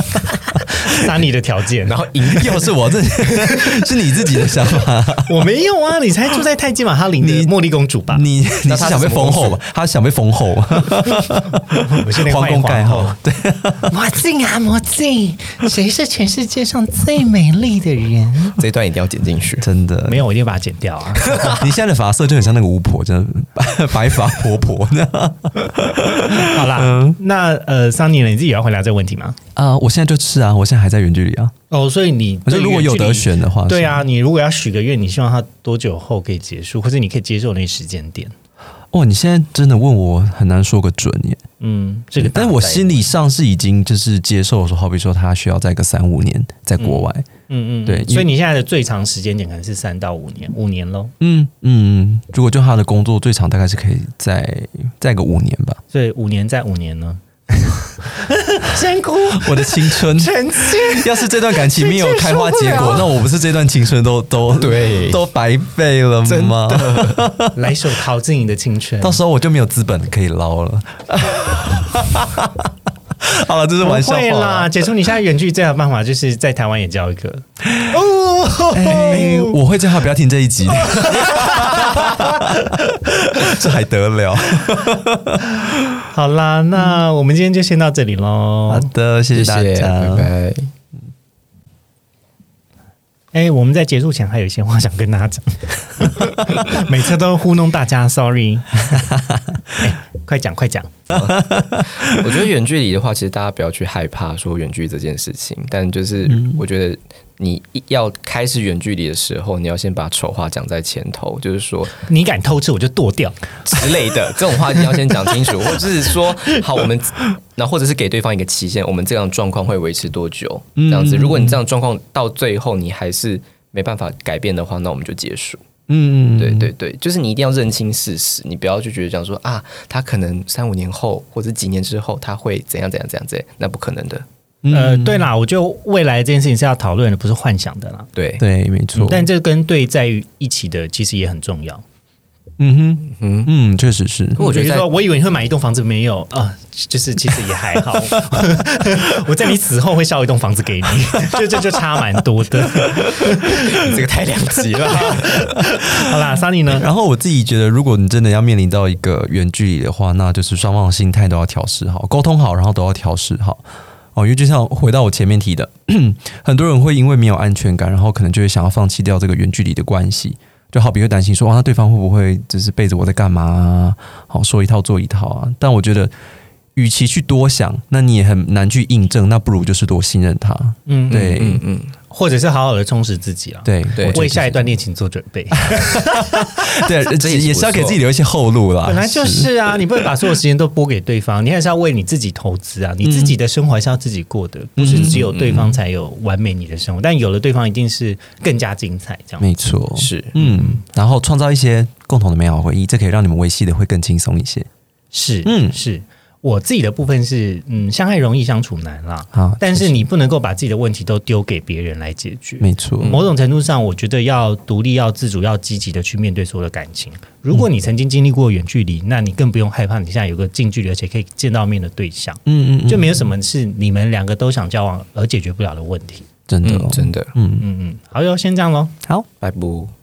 Speaker 1: 拿你的条件。
Speaker 3: 然后赢
Speaker 2: 要是我这 是你自己的想法，
Speaker 1: 我没有啊，你才住在泰姬玛哈林的茉莉公主吧？
Speaker 2: 你你是想被封后吧？他想被封后，
Speaker 1: 我现在
Speaker 2: 皇宫盖后，对，
Speaker 1: 魔镜啊魔镜，谁是全世界上最美丽的人？
Speaker 3: 这一段一定要剪进去。
Speaker 2: 真的
Speaker 1: 没有，我一定把它剪掉啊！
Speaker 2: 你现在的发色就很像那个巫婆，真的白白发婆婆呢。
Speaker 1: 好啦，那呃，桑尼，你自己也要回答这个问题吗？
Speaker 2: 啊，我现在就是啊，我现在还在远距离啊。
Speaker 1: 哦，所以你
Speaker 2: 我觉得如果有得选的话，
Speaker 1: 对啊，你如果要许个愿，你希望它多久后可以结束，或者你可以接受那个时间点？
Speaker 2: 哦，你现在真的问我很难说个准耶。
Speaker 1: 嗯，这个，
Speaker 2: 但我心理上是已经就是接受说，好比说他需要在个三五年在国外，
Speaker 1: 嗯嗯，
Speaker 2: 对
Speaker 1: 所以你现在的最长时间点可能是三到五年，五年喽。
Speaker 2: 嗯嗯，如果就他的工作最长大概是可以在在个五年吧。
Speaker 1: 所以五年再五年呢？先哭，
Speaker 2: 我的青春，
Speaker 1: 臣妾。
Speaker 2: 要是这段感情没有开花结果，那我不是这段青春都都
Speaker 3: 对
Speaker 2: 都白费了吗？
Speaker 1: 来首陶晶莹的青春。
Speaker 2: 到时候我就没有资本可以捞了。好了，这是玩笑话
Speaker 1: 啦，。解除你现在远距离最好的办法就是在台湾也交一个。
Speaker 2: 我会最好不要听这一集，这还得了？
Speaker 1: 好啦，那我们今天就先到这里喽
Speaker 2: 好。的，谢
Speaker 3: 谢
Speaker 2: 大
Speaker 3: 谢，
Speaker 2: 家，
Speaker 3: 拜拜。
Speaker 1: 哎、我们在结束前还有一些话想跟大家讲，每次都糊弄大家，sorry。哎快讲快讲，
Speaker 3: 我觉得远距离的话，其实大家不要去害怕说远距离这件事情，但就是我觉得你要开始远距离的时候，你要先把丑话讲在前头，就是说
Speaker 1: 你敢偷吃我就剁掉。
Speaker 3: 之类的这种话你要先讲清楚，或者是说好我们，那或者是给对方一个期限，我们这样状况会维持多久？这样子，如果你这样状况到最后你还是没办法改变的话，那我们就结束。嗯，对对对，就是你一定要认清事实，你不要就觉得讲说啊，他可能三五年后或者几年之后他会怎样怎样怎样怎样，那不可能的。
Speaker 1: 呃，对啦，我觉得未来这件事情是要讨论的，不是幻想的啦。
Speaker 3: 对
Speaker 2: 对，没错。
Speaker 1: 但这跟对在于一起的，其实也很重要。
Speaker 2: 嗯哼，嗯嗯，确实是。
Speaker 1: 我觉得说，我以为你会买一栋房子，没有啊，就是其实也还好。我在你死后会烧一栋房子给你，就这就差蛮多的。
Speaker 3: 这个太两极了。
Speaker 1: 好啦，Sunny 呢？
Speaker 2: 然后我自己觉得，如果你真的要面临到一个远距离的话，那就是双方的心态都要调试好，沟通好，然后都要调试好。哦，因为就像回到我前面提的，很多人会因为没有安全感，然后可能就会想要放弃掉这个远距离的关系。就好比会担心说，哇，那对方会不会只是背着我在干嘛？啊好说一套做一套啊。但我觉得，与其去多想，那你也很难去印证，那不如就是多信任他。嗯，对，嗯嗯。
Speaker 1: 或者是好好的充实自己啊，
Speaker 2: 对
Speaker 1: 对，为下一段恋情做准备，
Speaker 2: 对，也是要给自己留一些后路啦。
Speaker 1: 本来就是啊，你不能把所有时间都拨给对方，你还是要为你自己投资啊。你自己的生活是要自己过的，不是只有对方才有完美你的生活。但有了对方，一定是更加精彩。这样
Speaker 2: 没错，
Speaker 3: 是
Speaker 2: 嗯，然后创造一些共同的美好回忆，这可以让你们维系的会更轻松一些。
Speaker 1: 是，嗯，是。我自己的部分是，嗯，相爱容易相处难啦。啊，但是你不能够把自己的问题都丢给别人来解决。
Speaker 2: 没错，
Speaker 1: 某种程度上，我觉得要独立、要自主、要积极的去面对所有的感情。如果你曾经经历过远距离，那你更不用害怕你现在有个近距离而且可以见到面的对象。嗯嗯，就没有什么是你们两个都想交往而解决不了的问题。
Speaker 2: 真的，
Speaker 3: 真的，
Speaker 1: 嗯嗯嗯。好哟，先这样喽。
Speaker 2: 好，
Speaker 3: 拜拜。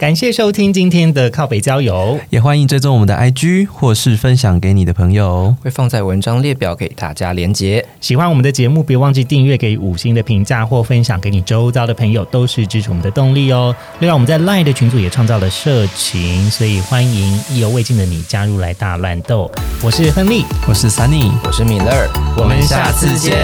Speaker 1: 感谢收听今天的靠北郊游，
Speaker 2: 也欢迎追踪我们的 IG 或是分享给你的朋友，
Speaker 3: 会放在文章列表给大家连接。
Speaker 1: 喜欢我们的节目，别忘记订阅、给五星的评价或分享给你周遭的朋友，都是支持我们的动力哦。另外，我们在 LINE 的群组也创造了社群，所以欢迎意犹未尽的你加入来大乱斗。我是亨利，
Speaker 2: 我是 Sunny，
Speaker 3: 我是米勒，
Speaker 1: 我们下次见。